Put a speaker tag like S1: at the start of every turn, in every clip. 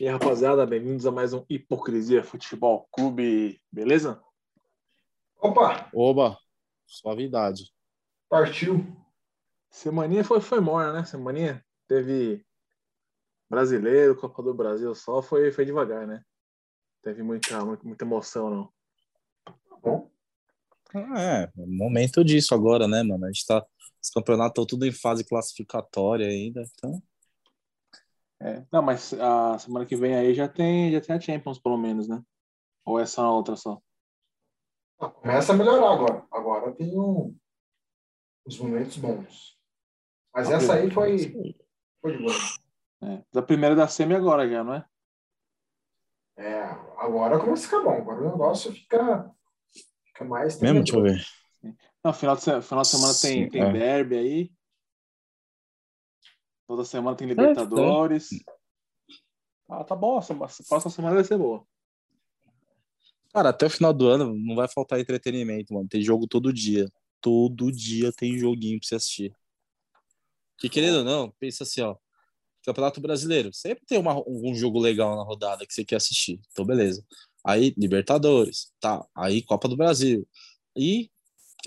S1: E aí, rapaziada, bem-vindos a mais um Hipocrisia Futebol Clube, beleza?
S2: Opa,
S3: Oba, suavidade.
S2: partiu.
S1: Semaninha foi, foi morna, né? Semaninha teve brasileiro, Copa do Brasil só, foi, foi devagar, né? Teve muita, muita, muita emoção, não.
S3: É, momento disso agora, né, mano? A gente tá. Os campeonatos estão tudo em fase classificatória ainda, então.
S1: É, não, mas a semana que vem aí já tem, já tem a Champions, pelo menos, né? Ou é só a outra só?
S2: Ah, Começa a melhorar agora. Agora tem um, os momentos bons. Mas essa aí foi, foi de boa.
S1: É, da primeira da semi agora já, não é?
S2: É, agora começa a ficar bom. Agora o negócio fica, fica mais.
S3: Mesmo? Deixa eu ver.
S1: Não, final de, final de semana tem,
S3: Sim,
S1: tem
S3: é.
S1: derby aí. Toda semana tem Libertadores. Ah, tá bom. essa Próxima semana vai ser boa.
S3: Cara, até o final do ano não vai faltar entretenimento, mano. Tem jogo todo dia. Todo dia tem joguinho pra você assistir. Que querendo ou não, pensa assim, ó. Campeonato Brasileiro, sempre tem uma, um jogo legal na rodada que você quer assistir. Então, beleza. Aí, Libertadores, tá. Aí, Copa do Brasil. E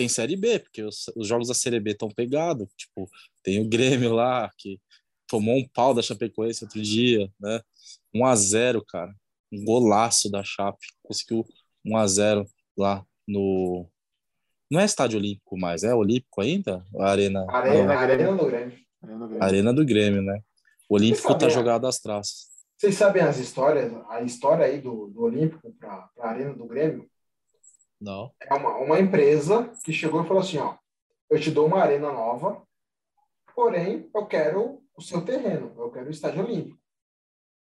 S3: tem Série B, porque os, os jogos da Série B estão pegados. Tipo, tem o Grêmio lá, que tomou um pau da Chapecoense outro dia, né? 1 a 0 cara. Um golaço da Chape. Conseguiu 1 a 0 lá no. Não é estádio olímpico mais, é olímpico ainda? A arena,
S2: Arena,
S1: Não,
S2: Arena do Grêmio.
S1: É
S3: a arena do Grêmio, né? O Olímpico tá jogado às traças.
S2: Vocês sabem as histórias, a história aí do, do Olímpico para a Arena do Grêmio?
S3: Não.
S2: É uma, uma empresa que chegou e falou assim: ó, eu te dou uma arena nova, porém eu quero o seu terreno, eu quero o estádio olímpico.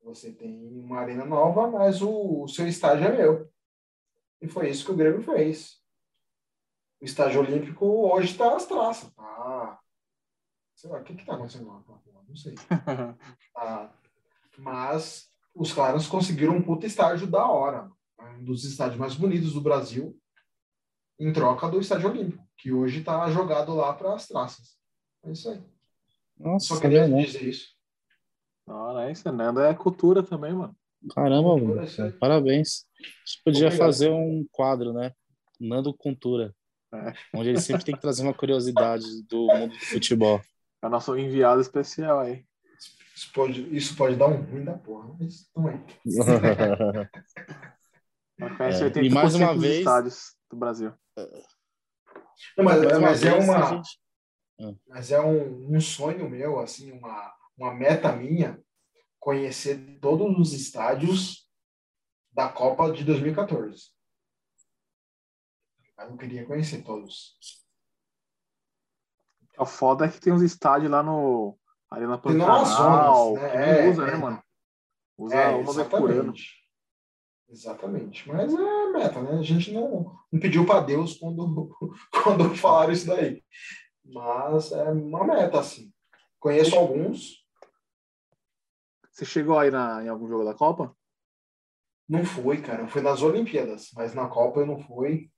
S2: Você tem uma arena nova, mas o, o seu estádio é meu. E foi isso que o Grêmio fez. O estádio olímpico hoje está às traças. Tá, sei lá, o que está acontecendo lá? Não sei. Tá. Mas os caras conseguiram um puta estádio da hora. Um dos estádios mais bonitos do Brasil em troca do Estádio Olímpico, que hoje está jogado lá para as traças. É isso aí.
S3: Nossa,
S2: Só queria
S3: não.
S2: dizer isso.
S1: Hora, é isso, Nando é cultura também, mano.
S3: Caramba,
S2: Cultura,
S3: mano.
S2: aí.
S3: Parabéns. A gente podia
S2: Obrigado.
S3: fazer um quadro, né? Nando Cultura.
S1: É.
S3: Onde ele sempre tem que trazer uma curiosidade do mundo do futebol.
S1: É o nosso enviado especial aí.
S2: Isso pode, isso pode dar um ruim da porra, mas
S1: conhece
S3: É,
S1: 80%
S3: e mais uma vez-
S1: estádios do Brasil.
S2: Não, mas,
S3: uma
S2: mas é uma,
S3: gente-
S2: mas é um, um sonho meu, assim, uma, uma meta minha, conhecer todos os estádios da Copa de 2014. Eu queria conhecer todos.
S1: O foda é que tem uns estádios lá no Arena
S2: Tem
S1: Pantanal,
S2: zonas, né?
S1: que não
S2: É,
S1: usa,
S2: é.
S1: né, mano? Usa
S2: É,
S1: uma vez por ano.
S2: Exatamente. Mas é meta, né? A gente não, não pediu para Deus quando, quando falaram isso daí. Mas é uma meta, assim. Conheço alguns,
S1: Você chegou aí na, em algum jogo da Copa?
S2: não fui, cara. Eu fui nas Olimpíadas, mas na Copa eu não fui.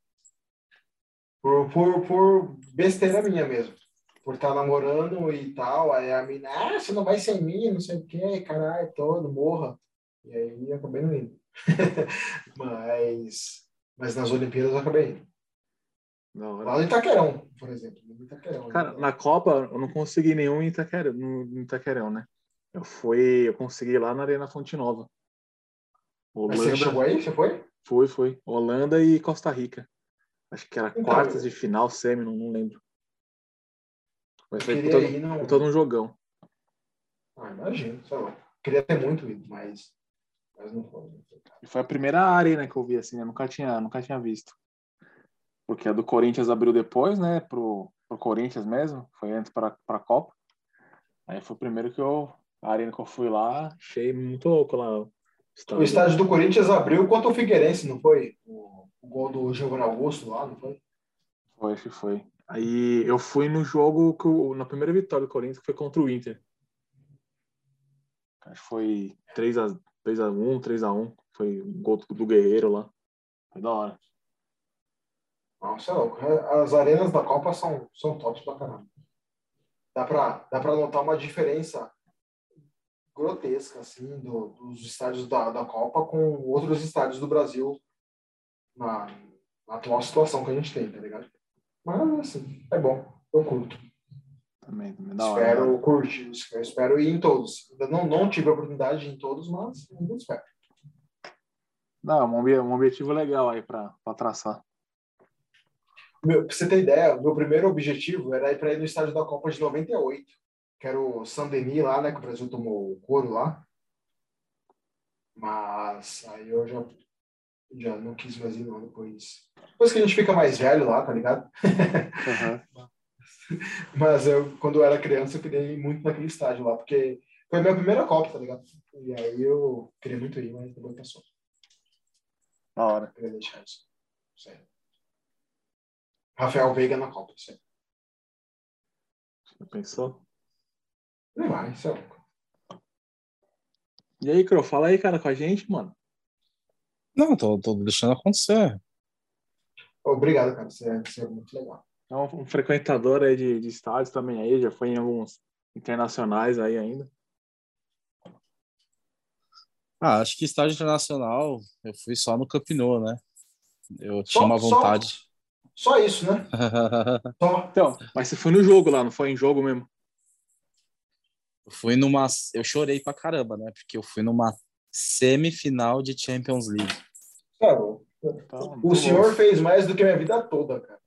S2: Por, por, por besteira minha mesmo. Por estar namorando e tal. Aí a mina, ah, você não vai sem mim, não sei o quê, caralho, todo, morra. E aí acabei não indo. mas, mas nas Olimpíadas eu acabei indo.
S1: Não,
S2: Lá no Itaquerão, por exemplo. No Itaquerão.
S1: Cara, na Copa eu não consegui nenhum em Itaquerão, no, Itaquerão, né? Eu fui, eu consegui lá na Arena Fonte Nova.
S2: Mas você
S1: Holanda,
S2: chegou aí? Você foi?
S1: foi, foi. Holanda e Costa Rica. Acho que era
S2: Então,
S1: quartas de final, semi, não, não lembro. Mas foi todo,
S2: não.
S1: todo um jogão.
S2: Ah, imagino, sei lá. Queria ter muito ido, mas.
S1: E foi a primeira arena que eu vi, assim, né? Nunca tinha, nunca tinha visto. Porque a do Corinthians abriu depois, né? Pro, pro Corinthians mesmo. Foi antes para a Copa. Aí foi o primeiro que eu. A arena que eu fui lá, achei muito louco lá. O
S2: O estádio do Corinthians abriu contra o Figueirense, não foi? O, o gol do Giovanni Augusto lá, não foi?
S1: Foi, acho que foi. Aí eu fui no jogo, que na primeira vitória do Corinthians, que foi contra o Inter. Acho que foi 3x, 3x1, 3x1. Foi um gol do Guerreiro lá. Foi da hora.
S2: Nossa, é louco. As arenas da Copa são, são tops pra caramba. Dá pra, dá pra notar uma diferença grotesca, assim, do- dos estádios da, da Copa com outros estádios do Brasil na, na atual situação que a gente tem, tá ligado? Mas, assim, é bom. Eu curto.
S1: Também, também hora.
S2: espero curtir. Eu espero ir em todos. Não, não tive a oportunidade de ir em todos, mas ainda espero.
S1: Não, um obje- um objetivo legal aí pra traçar.
S2: Meu, pra você ter ideia, meu primeiro objetivo era ir para ir no estádio da Copa de 98, que era o Saint-Denis lá, né, que o Brasil tomou o couro lá. Mas aí eu já, já não quis mais ir não depois. Depois que a gente fica mais velho lá, tá ligado? Mas eu, quando eu era criança, eu queria ir muito naquele estádio lá, porque foi a minha primeira Copa, tá ligado? E aí eu queria muito ir, mas depois passou.
S1: Da hora.
S2: Eu queria deixar isso. Sério. Rafael Veiga na Copa, sério.
S1: Já pensou?
S2: Não vai, isso é louco.
S1: E aí, Cro, fala aí, cara, com a gente, mano.
S3: Não, tô, tô deixando acontecer.
S2: Obrigado, cara. Você é, você é muito legal.
S1: É um, um frequentador aí de, de estádios também aí, já foi em alguns internacionais aí ainda.
S3: Ah, acho que estádio internacional eu fui só no Camp Nou, né? Eu
S2: Só-
S3: tinha uma
S2: só-
S3: vontade.
S2: Só isso, né? Só.
S1: Então, mas você foi no jogo lá, não foi em jogo mesmo?
S3: Eu fui numa. Eu chorei pra caramba, né? Porque eu fui numa semifinal de Champions League.
S2: Cara,
S1: Então,
S2: o senhor
S1: bom.
S2: fez mais do que a minha vida toda, cara.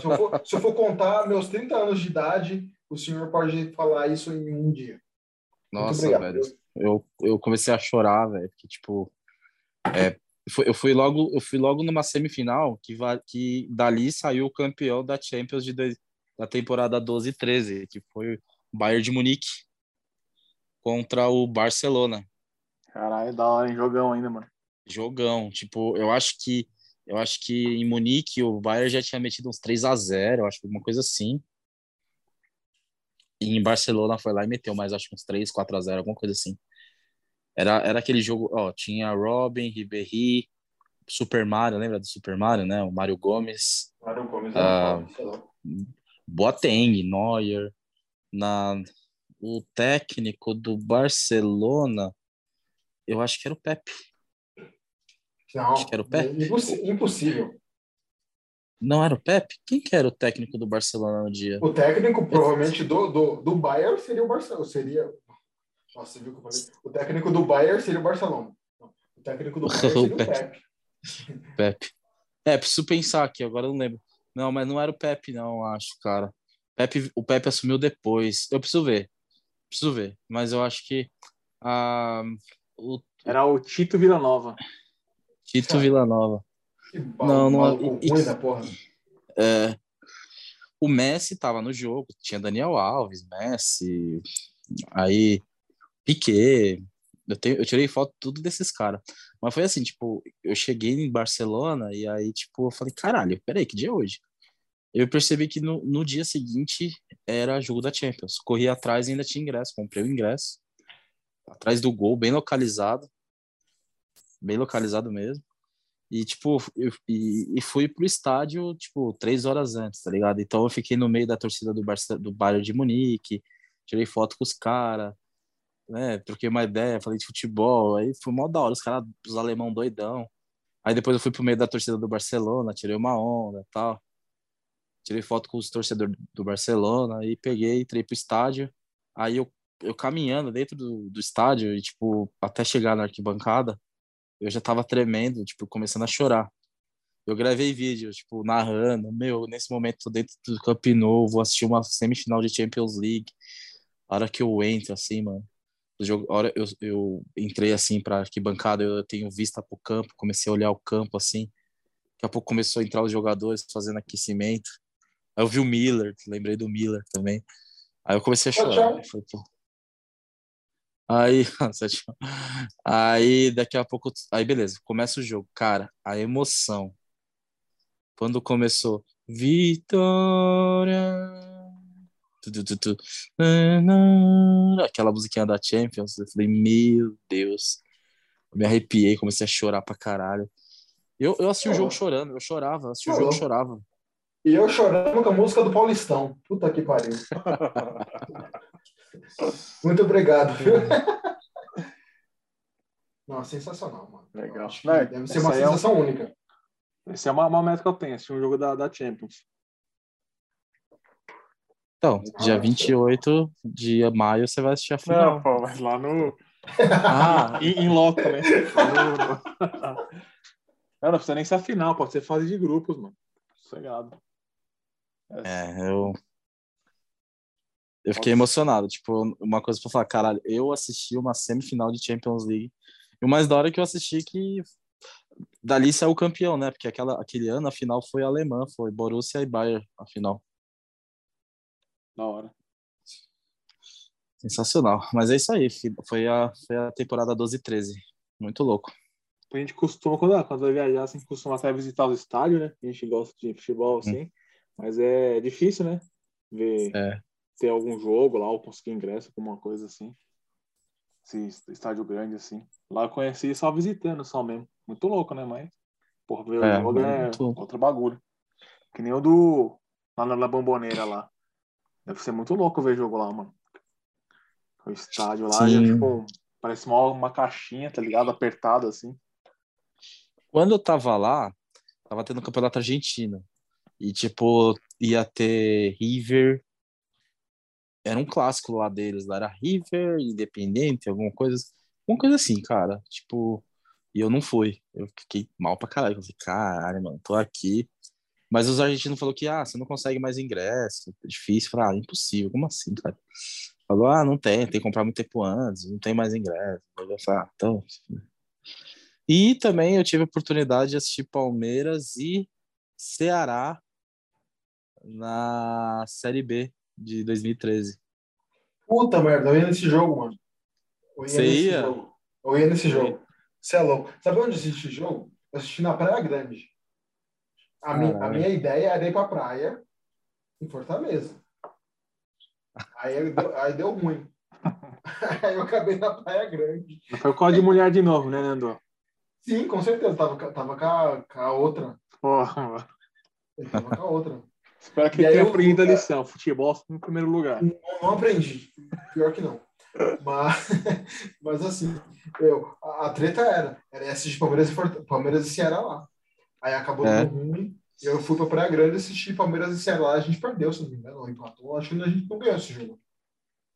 S2: Se eu, for, se eu for contar meus 30 anos de idade, o senhor pode falar isso em um dia.
S3: Nossa, velho. Eu, eu comecei a chorar, velho. Porque, tipo. É, foi- eu, fui logo, eu fui logo numa semifinal que, que dali saiu o campeão da Champions de dois- da temporada 12 e 13, que foi o Bayern de Munique contra o Barcelona.
S1: Caralho, da hora, em jogão ainda, mano.
S3: Jogão. Tipo, eu acho que eu acho que em Munique o Bayern já tinha metido uns 3 a 0 eu acho que alguma coisa assim. E em Barcelona foi lá e meteu mais, acho que uns 3, 4 a 0 alguma coisa assim. Era, era aquele jogo, ó, tinha Robin, Ribéry, Super Mario, lembra do Super Mario, né? O Mário Gomes,
S2: Mário Gomes
S3: Ah.
S2: sei lá.
S3: Boateng, Neuer, na o técnico do Barcelona, eu acho que era o Pepe.
S2: Não,
S3: Acho que era o
S2: impossi- impossível.
S3: Não era o Pepe? Quem que era o técnico do Barcelona no dia?
S2: O técnico, provavelmente, do, do, do Bayern seria o Barcelona. Seria. Nossa, você viu o que eu falei? O técnico do Bayern seria o Barcelona. O técnico do Bayern seria o
S3: Pepe.
S2: Pepe.
S3: Pepe. É, preciso pensar aqui, agora eu não lembro. Não, mas não era o Pepe, não, acho, cara. Pepe, o Pepe assumiu depois. Eu preciso ver. Preciso ver. Mas eu acho que ah, o
S1: Era o Tito Villanova.
S3: Tito. Villanova.
S2: Que
S3: Não, não-
S2: maluco
S3: e-
S2: da porra.
S3: É, o Messi tava no jogo, tinha Daniel Alves, Messi, aí Piquet. Eu, eu tirei foto tudo desses caras. Mas foi assim, tipo, eu cheguei em Barcelona e aí, tipo, eu falei, caralho, peraí, que dia é hoje? Eu percebi que no, no dia seguinte era jogo da Champions. Corri atrás e ainda tinha ingresso, comprei o ingresso. Atrás do gol, bem localizado. Bem localizado mesmo. E, tipo, eu, e, e fui pro estádio, tipo, três horas antes, tá ligado? Então eu fiquei no meio da torcida do, Barça, do Bayern de Munique, tirei foto com os caras, né? Troquei uma ideia, falei de futebol, aí foi mó da hora, os caras, os alemão doidão. Aí depois eu fui pro meio da torcida do Barcelona, tirei uma onda tal. Tirei foto com os torcedores do Barcelona, aí peguei, entrei pro estádio. Aí eu, eu caminhando dentro do, do estádio, e, tipo, até chegar na arquibancada, eu já tava tremendo, tipo, começando a chorar. Eu gravei vídeo, tipo, narrando, meu, nesse momento tô dentro do Camp Nou, vou assistir uma semifinal de Champions League. A hora que eu entro, assim, mano, jogo, a hora eu, eu entrei, assim, pra arquibancada, eu tenho vista pro campo, comecei a olhar o campo, assim, daqui a pouco começou a entrar os jogadores fazendo aquecimento. Aí eu vi o Miller, lembrei do Miller também. Aí eu comecei a chorar. Eu falei, pô, Aí, sete aí daqui a pouco, aí beleza, começa o jogo. Cara, a emoção. Quando começou, Vitória. Tu, tu, tu, Aquela musiquinha da Champions, eu falei, meu Deus. Eu me arrepiei, comecei a chorar pra caralho. Eu, eu assisti o jogo chorando, eu chorava, assisti o jogo, chorava.
S2: E eu chorando com a música do Paulistão. Puta que pariu. Muito obrigado, viu? Não, sensacional, mano.
S1: Legal.
S2: acho que
S1: Vai,
S2: deve ser uma
S1: aí é um-
S2: sensação única.
S1: Essa é uma, uma meta que eu tenho, assistir um jogo da, da Champions.
S3: Então, dia 28 de maio você vai assistir a final.
S1: Não, pô, mas lá no.
S3: Ah,
S1: em, loco, né? Não, não precisa nem ser a final, pode ser fase de grupos, mano. Sossegado.
S3: é, eu. Eu fiquei emocionado. Tipo, uma coisa pra falar, caralho, eu assisti uma semifinal de Champions League. E o mais da hora que eu assisti que dali saiu o campeão, né? Porque aquela, aquele ano a final foi alemã, foi Borussia e Bayern, a final.
S1: Da hora.
S3: Sensacional. Mas é isso aí, foi a, foi a temporada 12 e 13. Muito louco.
S1: A gente costuma, quando, quando vai viajar, assim, costuma até visitar os estádios, né? A gente gosta de futebol, assim. Mas é difícil, né? Ver,
S3: É.
S1: ter algum jogo lá ou conseguir ingresso, alguma coisa assim. Esse estádio grande, assim. Lá eu conheci só visitando, só mesmo. Muito louco, né? Mas, porra, ver
S3: É,
S1: o jogo é
S3: muito louco.
S1: outro bagulho. Que nem o do. Lá na, bomboneira lá. Deve ser muito louco ver jogo lá, mano. O estádio lá,
S3: Sim.
S1: já, tipo, um- parece uma, uma caixinha, tá ligado? Apertada, assim.
S3: Quando eu tava lá, tava tendo campeonato argentino. E, tipo, ia ter River. Era um clássico lá deles. Lá era River, Independente, alguma coisa. Alguma coisa assim, cara. Tipo, e eu não fui. Eu fiquei mal pra caralho. Eu falei, caralho, mano, tô aqui. Mas os argentinos falaram que, ah, você não consegue mais ingresso. É difícil. Eu falei, ah, impossível. Como assim, cara? Falou, ah, não tem, tem que comprar muito tempo antes, não tem mais ingresso. Eu falei, ah, então. E também eu tive a oportunidade de assistir Palmeiras e Ceará na Série B de 2013.
S2: Puta merda, eu ia nesse jogo, mano. Eu ia
S3: Você
S2: nesse
S3: ia?
S2: jogo. Eu ia nesse jogo. Você é louco. Sabe onde eu assisti jogo? Eu assisti na Praia Grande. A, mi- a minha ideia era ir pra praia em Fortaleza. Aí deu, aí deu ruim. Aí eu acabei na Praia Grande.
S1: Foi o código de mulher de novo, né, Nando?
S2: Sim, com certeza. Tava, tava com, a, com a outra.
S1: Porra, mano.
S2: Eu tava com a outra.
S1: Espero que
S2: E aí
S1: tenha aprendido a lição. Futebol em primeiro lugar.
S2: Não, não aprendi. Pior que não. Mas, mas assim, eu, a, a treta era, era assistir Palmeiras e, Palmeiras e Ceará lá. Aí acabou
S3: É.
S2: ruim. E eu fui pra Praia Grande assistir Palmeiras e Ceará. A gente perdeu, se não me engano, ou empatou. Acho que a gente não ganhou esse jogo.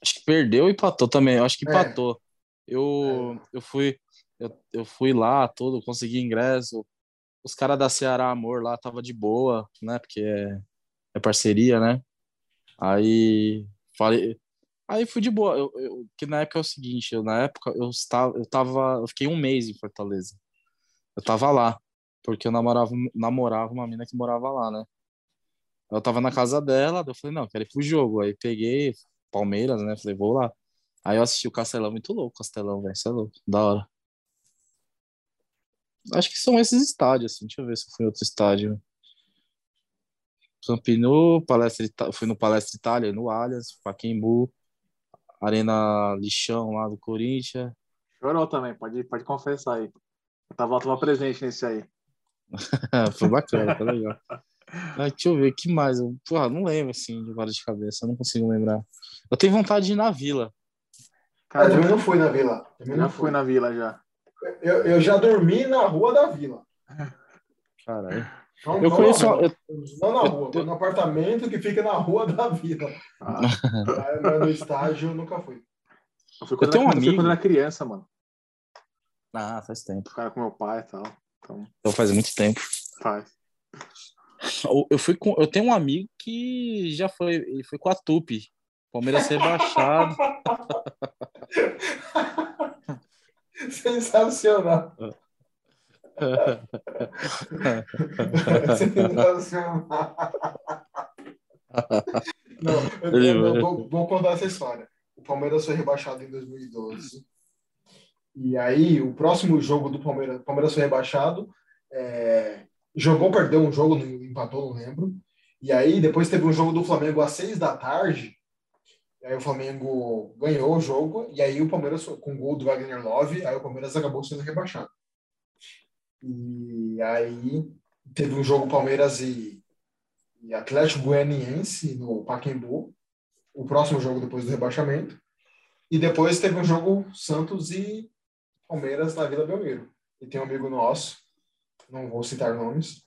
S3: Acho que perdeu e empatou também. Eu acho que
S2: É.
S3: empatou. Eu, eu fui eu, eu fui lá todo, consegui ingresso. Os caras da Ceará Amor lá tava de boa, né? Porque é, é parceria, né? Aí falei, aí fui de boa. Eu, eu- que na época é o seguinte, eu, na época eu estava, eu tava, eu fiquei um mês em Fortaleza. Eu tava lá, porque eu namorava, namorava uma mina que morava lá, né? Eu tava na casa dela, eu falei, não, quero ir pro jogo. Aí peguei Palmeiras, né? Falei, vou lá. Aí eu assisti o Castelão, muito louco, Castelão, velho, isso é louco, da hora. Acho que são esses estádios, assim, deixa eu ver se eu fui outro estádio. Camp Nou, Palestra Ita- fui no Palestra Itália, no Allianz, Pacaembu, Arena Lixão lá do Corinthians.
S1: Chorou também, pode, pode confessar aí. Eu tava, tava presente nesse aí.
S3: foi bacana, foi legal. Ah, deixa eu ver, que mais? Eu, porra, não lembro, assim, de vários de cabeça, não consigo lembrar. Eu tenho vontade de ir na Vila.
S1: Cara,
S2: também
S1: eu
S2: não fui na Vila. Também
S1: já
S2: não
S1: fui
S2: fui.
S1: na vila já.
S2: Eu, eu já dormi na rua da Vila.
S3: Caralho.
S2: Não,
S3: Eu
S2: não
S3: conheço,
S2: na rua.
S3: eu,
S2: Não na
S3: eu-
S2: rua, mas no apartamento que fica na rua da Vila.
S1: Ah,
S2: Aí, mas no estágio eu nunca fui.
S1: eu fui quando,
S3: tenho um
S1: eu quando era criança, mano.
S3: Ah, faz tempo.
S1: O cara com meu pai e tal. Então,
S3: Então faz muito tempo.
S1: faz.
S3: Eu, eu fui com, eu tenho um amigo que já foi, ele foi com a Tupi. Palmeiras rebaixado.
S2: Sensacional. Sensacional. Não, eu, eu
S3: vai.
S2: vou, vou contar essa história. o Palmeiras foi rebaixado em 2012. E aí, o próximo jogo do Palmeiras, o Palmeiras foi rebaixado, é, jogou, perdeu um jogo, não- empatou, não lembro. E aí, depois teve um jogo do Flamengo às seis da tarde. Aí o Flamengo ganhou o jogo. E aí o Palmeiras, com o gol do Wagner Love, aí o Palmeiras acabou sendo rebaixado. E aí teve um jogo Palmeiras e, e Atlético Goianiense no Pacaembu. O próximo jogo depois do rebaixamento. E depois teve um jogo Santos e Palmeiras na Vila Belmiro. E tem um amigo nosso, não vou citar nomes,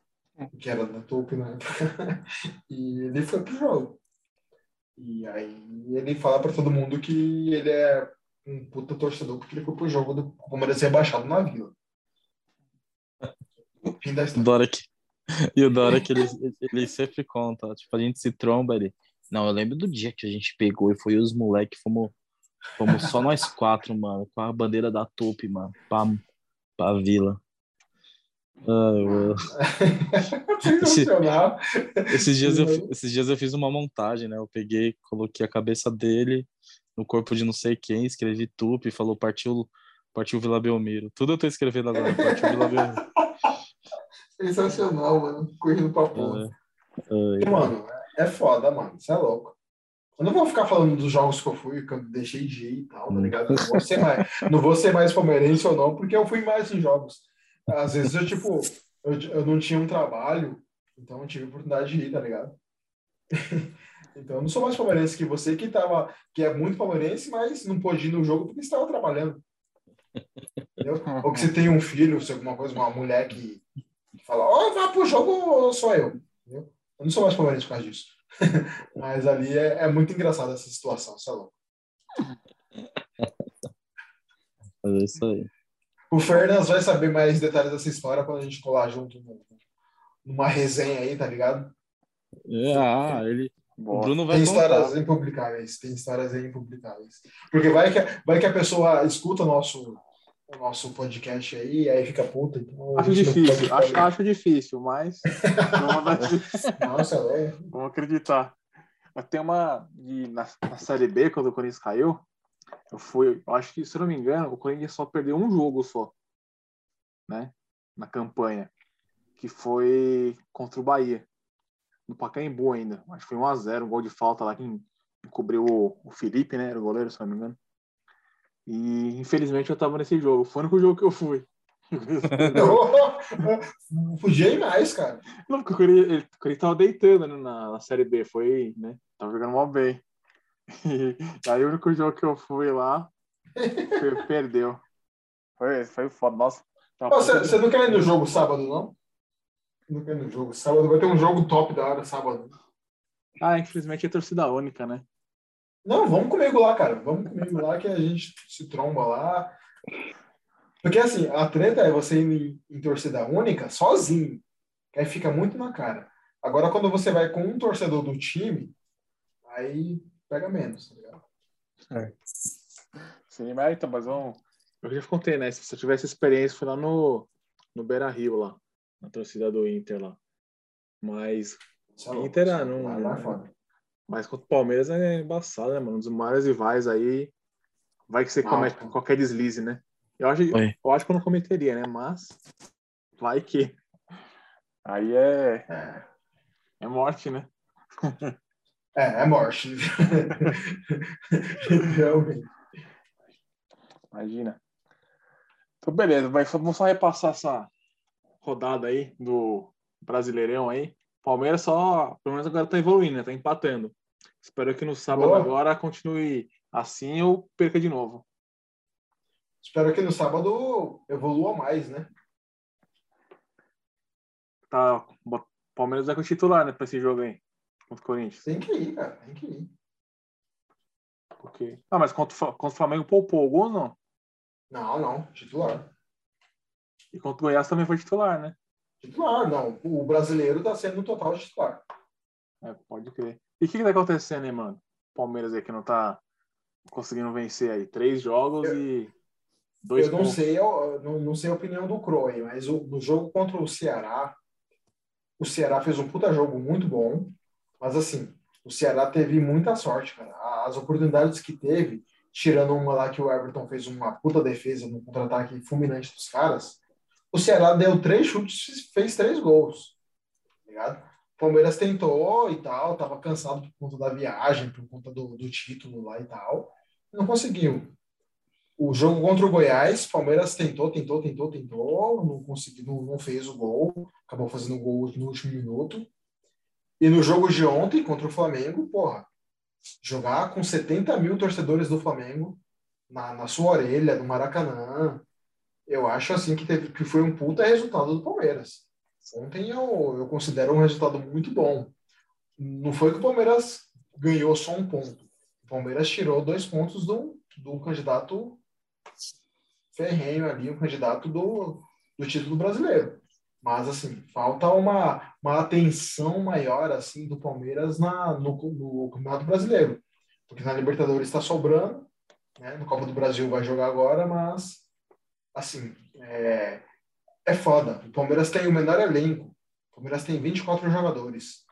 S2: que era da Tupi na época, e ele foi pro jogo. E aí ele fala para todo mundo que ele é um puta torcedor porque ele foi pro jogo do Palmeiras rebaixado na Vila. Fim da história.
S3: da hora que... E o da hora que ele, ele sempre conta, tipo, a gente se tromba ali. Não, eu lembro do dia que a gente pegou e foi os moleques, fomos, fomos só nós quatro, mano, com a bandeira da Tupi, mano, pra, pra vila. Ai.
S2: Sensacional.
S3: Esses dias, eu,
S2: Sim,
S3: esses dias eu fiz uma montagem, né? Eu peguei, coloquei a cabeça dele no corpo de não sei quem, escrevi Tupi, falou partiu, partiu Vila Belmiro. Tudo eu tô escrevendo agora, partiu Vila Belmiro.
S2: Sensacional, mano. Correndo pra porra. E, mano, é foda, mano. Isso é louco. Eu não vou ficar falando dos jogos que eu fui, que eu deixei de ir e tal, tá ligado? Não vou ser mais, não vou ser mais palmeirense ou não, porque eu fui mais em jogos. Às vezes eu, tipo, eu, eu não tinha um trabalho, então eu tive a oportunidade de ir, tá ligado? Então eu não sou mais palmeirense que você, que, tava, que é muito palmeirense, mas não pôde ir no jogo porque estava trabalhando. Entendeu? Ou que você tem um filho, se alguma coisa, uma mulher que fala, ó, vá pro jogo ou sou eu? Entendeu? Eu não sou mais palmeirense por causa disso. Mas ali é, é muito engraçado essa situação, sei lá.
S3: mas é isso aí.
S2: O Fernandes vai saber mais detalhes dessa história quando a gente colar junto no- numa resenha aí, tá ligado?
S3: Ah, ele. O
S1: Boa.
S3: Bruno vai
S2: Tem
S3: contar.
S2: histórias impublicáveis, tem histórias aí impublicáveis. Porque vai que, vai que a pessoa escuta o nosso, o nosso podcast aí aí fica puta. Então
S1: Acho difícil, acho, acho difícil, mas vamos,
S2: Nossa, é.
S1: vamos acreditar. Tem uma de, na, na Série B, quando o Corinthians caiu, eu fui, eu acho que, se eu não me engano, o Corinthians só perdeu um jogo só, né, na campanha, que foi contra o Bahia, no Pacaembu ainda. Acho que foi 1x0, um gol de falta lá, quem cobriu o, o Felipe, né, era o goleiro, se eu não me engano. E, infelizmente, eu tava nesse jogo. Foi o único jogo que eu fui.
S2: Fugia mais, cara.
S1: Não, porque ele, o Corinthians tava deitando né, na, na Série B, foi, né? Tava jogando mal bem. E aí o único jogo que eu fui lá, per- perdeu. Foi, foi foda, nossa.
S2: Você você não quer ir no jogo sábado, não? Não quer ir no jogo sábado? Vai ter um jogo top da hora sábado.
S1: Ah, infelizmente é torcida única, né?
S2: Não, vamos comigo lá, cara. Vamos comigo lá que a gente se tromba lá. Porque assim, a treta é você ir em, torcida única sozinho. Aí fica muito na cara. Agora, quando você vai com um torcedor do time, aí pega menos, tá ligado?
S1: Sim, mas então, mas vamos. Eu já contei, né? Se você tivesse experiência, foi lá no, no Beira Rio, lá, na torcida do Inter lá. Mas,
S2: é louco.
S1: Inter, ah, não-
S2: lá fora.
S1: Mas contra o Palmeiras é embaçado, né, mano? Um dos maiores rivais aí. Vai que você
S2: Não,
S1: comete qualquer deslize, né? Eu acho,
S3: Oi.
S1: eu acho que eu não cometeria, né? Mas vai que. Aí é,
S2: É,
S1: é morte, né?
S2: é, é morte. Realmente.
S1: Imagina. Então, beleza, vai, vamos só repassar essa rodada aí do Brasileirão aí. Palmeiras só, pelo menos agora tá evoluindo, né? Tá empatando. Espero que no sábado
S2: Boa.
S1: agora continue assim ou perca de novo.
S2: Espero que no sábado evolua mais, né?
S1: Tá, o Palmeiras vai com o titular, né, pra esse jogo aí. Contra o Corinthians.
S2: Tem que ir, cara. Tem que ir.
S1: Porque... Ah, mas contra, contra o Flamengo poupou alguns, não?
S2: Não, não. Titular.
S1: E contra o Goiás também foi titular, né?
S2: Titular, não. O brasileiro tá sendo no total titular.
S1: É, pode crer. E o que, que tá acontecendo, hein, mano? Palmeiras aí que não tá conseguindo vencer aí. Três jogos e dois
S2: eu não
S1: pontos.
S2: sei, eu não, não sei a opinião do Croy, mas o, no jogo contra o Ceará, o Ceará fez um puta jogo muito bom, mas assim, o Ceará teve muita sorte, cara. As oportunidades que teve, tirando uma lá que o Everton fez uma puta defesa no contra-ataque fulminante dos caras, o Ceará deu três chutes fez três gols. Tá ligado? O Palmeiras tentou e tal, tava cansado por conta da viagem, por conta do, do título lá e tal. Não conseguiu. O jogo contra o Goiás, Palmeiras tentou, tentou, tentou, tentou, não conseguiu, não, não fez o gol, acabou fazendo o gol no último minuto. E no jogo de ontem contra o Flamengo, porra, jogar com 70 mil torcedores do Flamengo na, na sua orelha, no Maracanã, eu acho assim que, teve, que foi um puta resultado do Palmeiras. Ontem eu, eu considero um resultado muito bom. Não foi que o Palmeiras ganhou só um ponto. O Palmeiras tirou dois pontos do, do candidato ferrenho ali, o candidato do, do título brasileiro. Mas, assim, falta uma, uma atenção maior, assim, do Palmeiras na, no, no Campeonato Brasileiro. Porque na Libertadores está sobrando, né? No Copa do Brasil vai jogar agora, mas, assim, é, é foda. O Palmeiras tem o menor elenco. O Palmeiras tem 24 jogadores.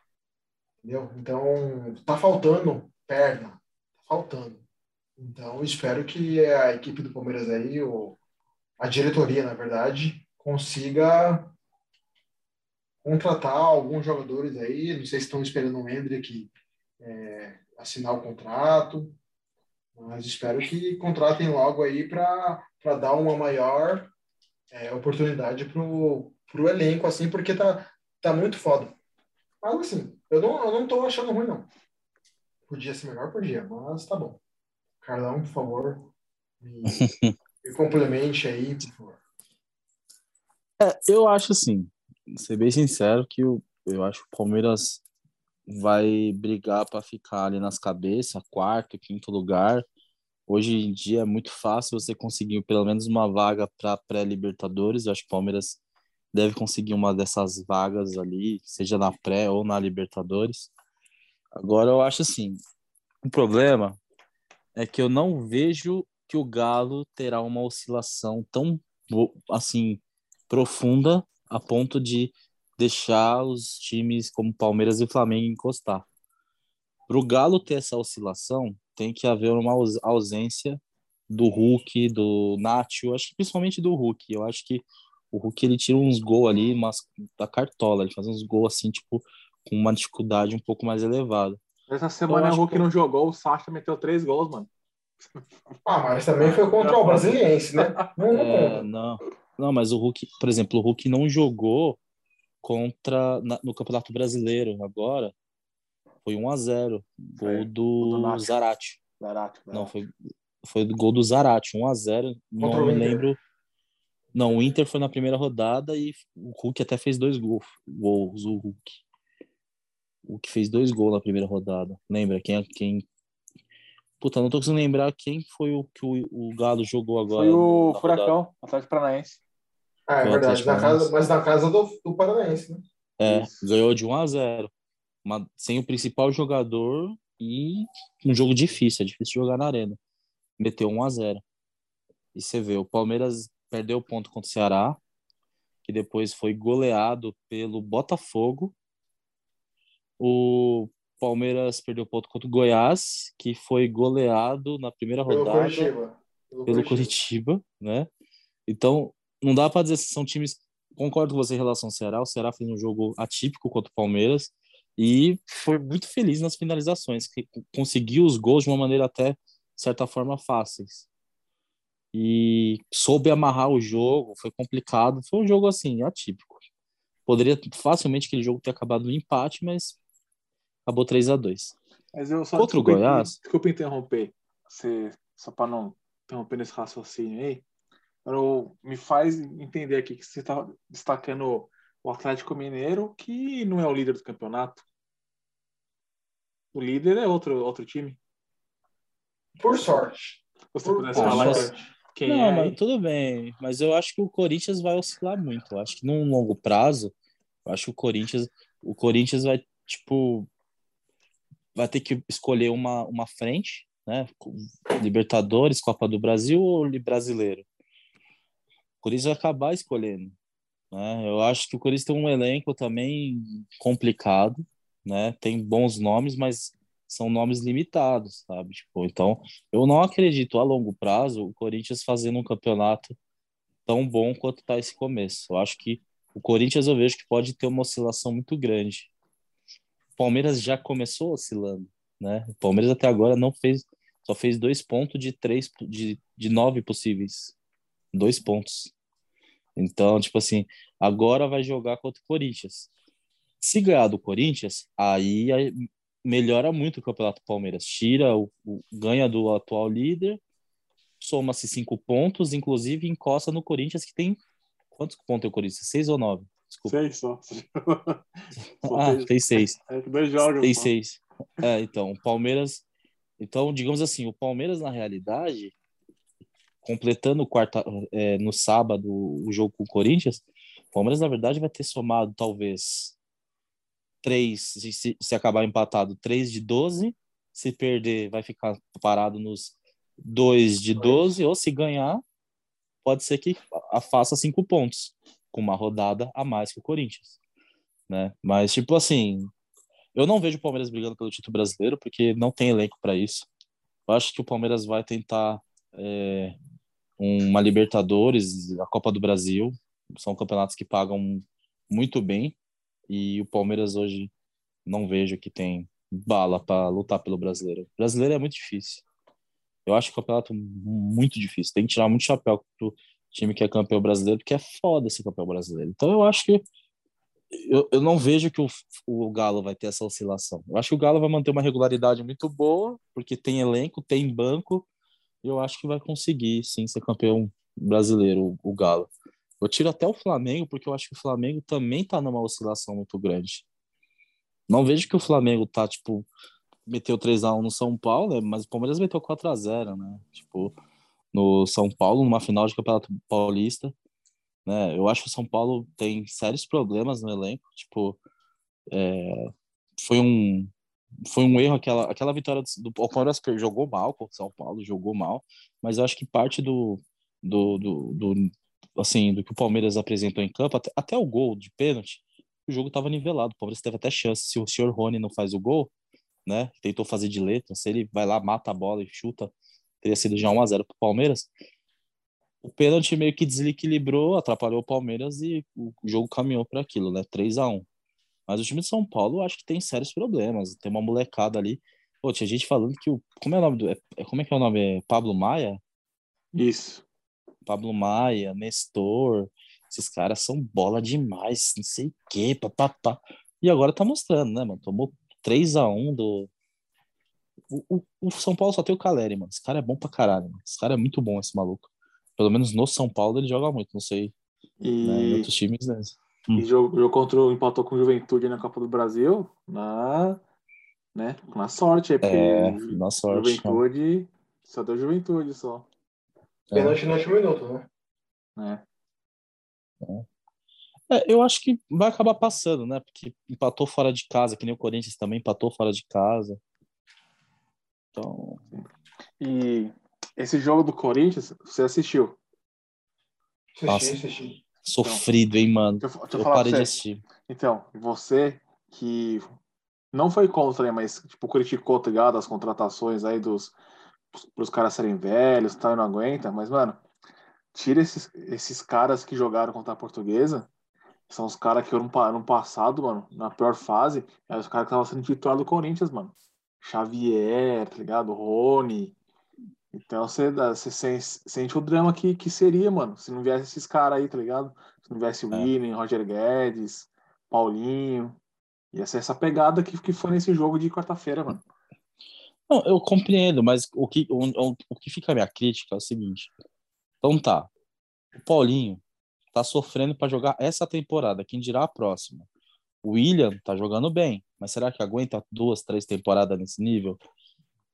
S2: Entendeu? Então, tá faltando perna. Tá faltando. Então, espero que a equipe do Palmeiras aí, ou a diretoria, na verdade, consiga contratar alguns jogadores aí. Não sei se estão esperando o Hendrick é, assinar o contrato, mas espero que contratem logo aí para dar uma maior é, oportunidade pro, pro elenco, assim, porque tá, tá muito foda. Mas assim, eu não, eu não tô achando ruim, não. Podia ser melhor, podia, mas tá bom. Carlão, por favor, me, me complemente aí, por favor.
S3: É, eu acho assim, ser bem sincero, que eu, eu acho que o Palmeiras vai brigar para ficar ali nas cabeças, quarto, quinto lugar. Hoje em dia é muito fácil você conseguir pelo menos uma vaga para pré-Libertadores. Eu acho que o Palmeiras deve conseguir uma dessas vagas ali, seja na pré ou na Libertadores. Agora eu acho assim, o problema é que eu não vejo que o Galo terá uma oscilação tão assim profunda a ponto de deixar os times como Palmeiras e Flamengo encostar. Para o Galo ter essa oscilação, tem que haver uma ausência do Hulk, do Nacho, acho que principalmente do Hulk. Eu acho que o Hulk ele tira uns gols ali, mas da cartola, ele faz uns gols assim, tipo, com uma dificuldade um pouco mais elevada.
S1: Essa semana o Hulk que... não jogou, o Sacha meteu três gols, mano.
S2: Ah, mas também foi contra o Brasiliense, né?
S3: Não, é, não, não, mas o Hulk, por exemplo, o Hulk não jogou contra na, no Campeonato Brasileiro agora. Foi 1 a 0 Gol é, do, do Zarate.
S1: Zarate.
S3: Não, foi, foi do gol do Zarate, 1 a 0 Não me lembro. Não, o Inter foi na primeira rodada e o Hulk até fez dois gols. Gols, o Hulk. O que fez dois gols na primeira rodada. Lembra quem quem Puta, não tô conseguindo lembrar quem foi o que o, o Galo jogou agora.
S1: Foi o Furacão, Atlético Paranaense.
S2: Ah, é verdade, na casa, mas na casa do, do Paranaense, né?
S3: É, Isso. ganhou de 1 a 0 uma, sem o principal jogador e um jogo difícil, é difícil jogar na arena. Meteu 1 a 0 E você vê, o Palmeiras perdeu o ponto contra o Ceará, que depois foi goleado pelo Botafogo. O Palmeiras perdeu ponto contra o Goiás, que foi goleado na primeira pelo rodada Curitiba. Pelo, pelo Curitiba. Curitiba, né? Então, não dá para dizer se são times. Concordo com você em relação ao Ceará. O Ceará fez um jogo atípico contra o Palmeiras e foi muito feliz nas finalizações, que conseguiu os gols de uma maneira até, de certa forma, fáceis. E soube amarrar o jogo, foi complicado. Foi um jogo assim, atípico. Poderia facilmente aquele jogo ter acabado no empate, mas acabou 3 a 2
S1: Mas eu só
S3: Contra o Goiás.
S1: Desculpa interromper, você, só para não interromper nesse raciocínio aí. Eu, me faz entender aqui que você está destacando o Atlético Mineiro, que não é o líder do campeonato. O líder é outro, outro time.
S2: Por sorte.
S1: Se você
S2: Por
S1: pudesse falar
S3: mas... quem não, é. Mas tudo bem, mas eu acho que o Corinthians vai oscilar muito. Eu acho que num longo prazo, eu acho que o Corinthians, o Corinthians vai, tipo, vai ter que escolher uma, uma frente, né? Libertadores, Copa do Brasil ou brasileiro? O Corinthians vai acabar escolhendo. Né? Eu acho que o Corinthians tem um elenco também complicado, né? Tem bons nomes, mas são nomes limitados, sabe? Tipo, então, eu não acredito a longo prazo o Corinthians fazendo um campeonato tão bom quanto tá esse começo. Eu acho que o Corinthians eu vejo que pode ter uma oscilação muito grande. O Palmeiras já começou oscilando, né? O Palmeiras até agora não fez, só fez dois pontos de três, de, de nove possíveis. Dois pontos. Então, tipo assim, agora vai jogar contra o Corinthians. Se ganhar do Corinthians, aí aí melhora muito o Campeonato Palmeiras. Tira o, o ganha do atual líder, soma-se cinco pontos, inclusive encosta no Corinthians, que tem. Quantos pontos tem o Corinthians? Seis ou nove? Desculpa.
S1: Seis só. Só
S3: Ah,
S1: tem-
S3: tem seis.
S1: É, dois jogos.
S3: Tem
S1: só.
S3: seis. É, então, o Palmeiras. Então, digamos assim, o Palmeiras, na realidade, completando o quarta, é, no sábado o jogo com o Corinthians, o Palmeiras, na verdade, vai ter somado talvez três, se, se, acabar empatado, três de 12. Se perder, vai ficar parado nos dois de 12, ou se ganhar, pode ser que faça cinco pontos, com uma rodada a mais que o Corinthians. Né? Mas, tipo assim, eu não vejo o Palmeiras brigando pelo título brasileiro, porque não tem elenco para isso. Eu acho que o Palmeiras vai tentar é, uma Libertadores, a Copa do Brasil. São campeonatos que pagam muito bem. E o Palmeiras hoje não vejo que tem bala para lutar pelo brasileiro. O brasileiro é muito difícil. Eu acho o campeonato muito difícil. Tem que tirar muito chapéu pro time que é campeão brasileiro, porque é foda ser campeão brasileiro. Então eu acho que eu, eu não vejo que o, o Galo vai ter essa oscilação. Eu acho que o Galo vai manter uma regularidade muito boa, porque tem elenco, tem banco, eu acho que vai conseguir, sim, ser campeão brasileiro, o, Galo. Eu tiro até o Flamengo, porque eu acho que o Flamengo também tá numa oscilação muito grande. Não vejo que o Flamengo tá, tipo, meteu 3x1 no São Paulo, né, mas o Palmeiras meteu 4x0, né? Tipo, no São Paulo, numa final de Campeonato Paulista né? Eu acho que o São Paulo tem sérios problemas no elenco, tipo, é, foi um foi um erro aquela aquela vitória do, do o Palmeiras jogou mal com o São Paulo, jogou mal, mas eu acho que parte do do, do, do assim, do que o Palmeiras apresentou em campo, até, até o gol de pênalti, o jogo estava nivelado, o Palmeiras teve até chance, se o senhor Rony não faz o gol, né? Tentou fazer de letra, se ele vai lá, mata a bola e chuta, teria sido já 1 a 0 pro Palmeiras o pênalti meio que desequilibrou, atrapalhou o Palmeiras e o jogo caminhou para aquilo, né? 3 a 1 Mas o time de São Paulo acho que tem sérios problemas. Tem uma molecada ali. Pô, tinha gente falando que o. Como é o nome do. É, como é que é o nome? É Pablo Maia?
S1: Isso.
S3: Pablo Maia, Nestor. Esses caras são bola demais, não sei o quê, papapá. E agora tá mostrando, né, mano? Tomou 3 a 1 do. O, o, o São Paulo só tem o Caleri, mano. Esse cara é bom pra caralho, mano. Esse cara é muito bom, esse maluco pelo menos no São Paulo ele joga muito, não sei
S1: E,
S3: né, em outros times, né?
S1: E jogo, jogo contra o, empatou com o Juventude na Copa do Brasil, na, né, na sorte
S3: É, na sorte.
S1: Juventude só deu Juventude só.
S3: É.
S2: Pênalti no último minuto, né?
S1: Né?
S3: É, eu acho que vai acabar passando, né? Porque empatou fora de casa, que nem o Corinthians também empatou fora de casa. Então,
S1: E esse jogo do Corinthians, você assistiu?
S2: Assisti, assisti.
S3: Sofrido, hein, mano?
S1: Deixa eu, deixa eu
S3: Eu parei de assistir.
S1: Então, você que não foi contra, né, mas tipo, criticou, tá ligado, as contratações aí dos pros caras serem velhos, tal, e não aguenta, mas, mano, tira esses, esses caras que jogaram contra a portuguesa, são os caras que ano, pa- ano passado, mano, na pior fase, eram os caras que estavam sendo titular do Corinthians, mano. Xavier, tá ligado? Rony. Então você, você sen- sente o drama que, que seria, mano, se não viesse esses caras aí, tá ligado? Se não viesse o
S3: É.
S1: William, Roger Guedes, Paulinho. Ia ser essa pegada que, que foi nesse jogo de quarta-feira, mano.
S3: Não, eu compreendo, mas o que, o, o, o que fica a minha crítica é o seguinte. Então tá, o Paulinho tá sofrendo para jogar essa temporada, quem dirá a próxima. O William tá jogando bem, mas será que aguenta duas, três temporadas nesse nível?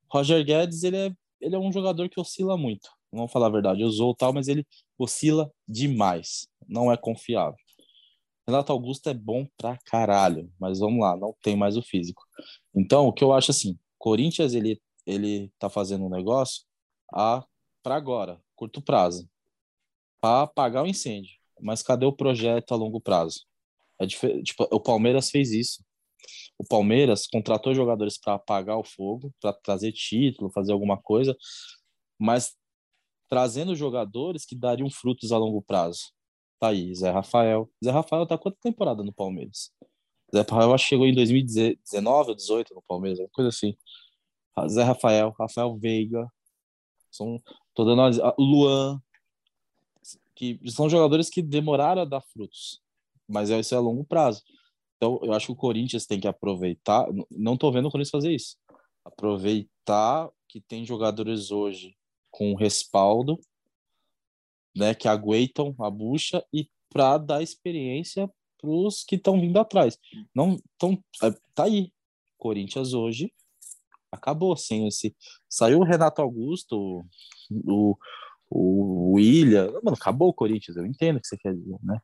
S3: Roger Guedes, ele é, ele é um jogador que oscila muito. Vamos falar a verdade, usou tal, mas ele oscila demais. Não é confiável. Renato Augusto é bom pra caralho, mas vamos lá, não tem mais o físico. Então, o que eu acho assim, Corinthians ele ele tá fazendo um negócio a para agora, curto prazo, para apagar o incêndio. Mas cadê o projeto a longo prazo? É tipo, o Palmeiras fez isso. O Palmeiras contratou jogadores para apagar o fogo, para trazer título, fazer alguma coisa, mas trazendo jogadores que dariam frutos a longo prazo. Tá aí, Zé Rafael. Zé Rafael tá quanta temporada no Palmeiras? Zé Rafael acho que chegou em 2019 ou 18 no Palmeiras, uma coisa assim. Zé Rafael, Rafael Veiga, são, tô dando Luan, que são jogadores que demoraram a dar frutos, mas isso é a longo prazo. Então, eu acho que o Corinthians tem que aproveitar. Não tô vendo o Corinthians fazer isso. Aproveitar que tem jogadores hoje com respaldo, né, que aguentam a bucha e para dar experiência para os que estão vindo atrás. Não, tão, é, tá aí. Corinthians hoje acabou sem esse. Saiu o Renato Augusto, o, o William. Mano, acabou o Corinthians, eu entendo o que você quer dizer, né?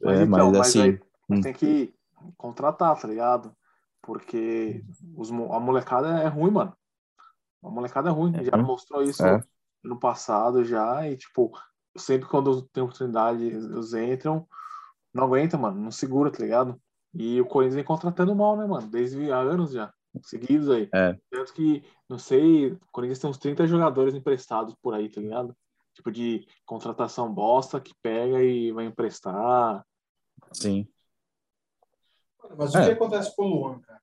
S1: Mas,
S3: É,
S1: então,
S3: mas,
S1: mas
S3: assim,
S1: aí
S3: hum.
S1: tem que contratar, tá ligado? Porque os, a molecada é ruim, mano. A molecada é ruim. Já
S3: Uhum.
S1: mostrou isso
S3: É.
S1: no passado já. E, tipo, sempre quando tem oportunidade, eles entram, não aguenta, mano. Não segura, tá ligado? E o Corinthians vem contratando mal, né, mano? Desde há anos já. Seguidos aí.
S3: É.
S1: Tanto que, não sei, o Corinthians tem uns 30 jogadores emprestados por aí, tá ligado? Tipo de contratação bosta que pega e vai emprestar.
S3: Sim.
S2: Mas o
S3: É.
S2: que acontece com o Luan, cara?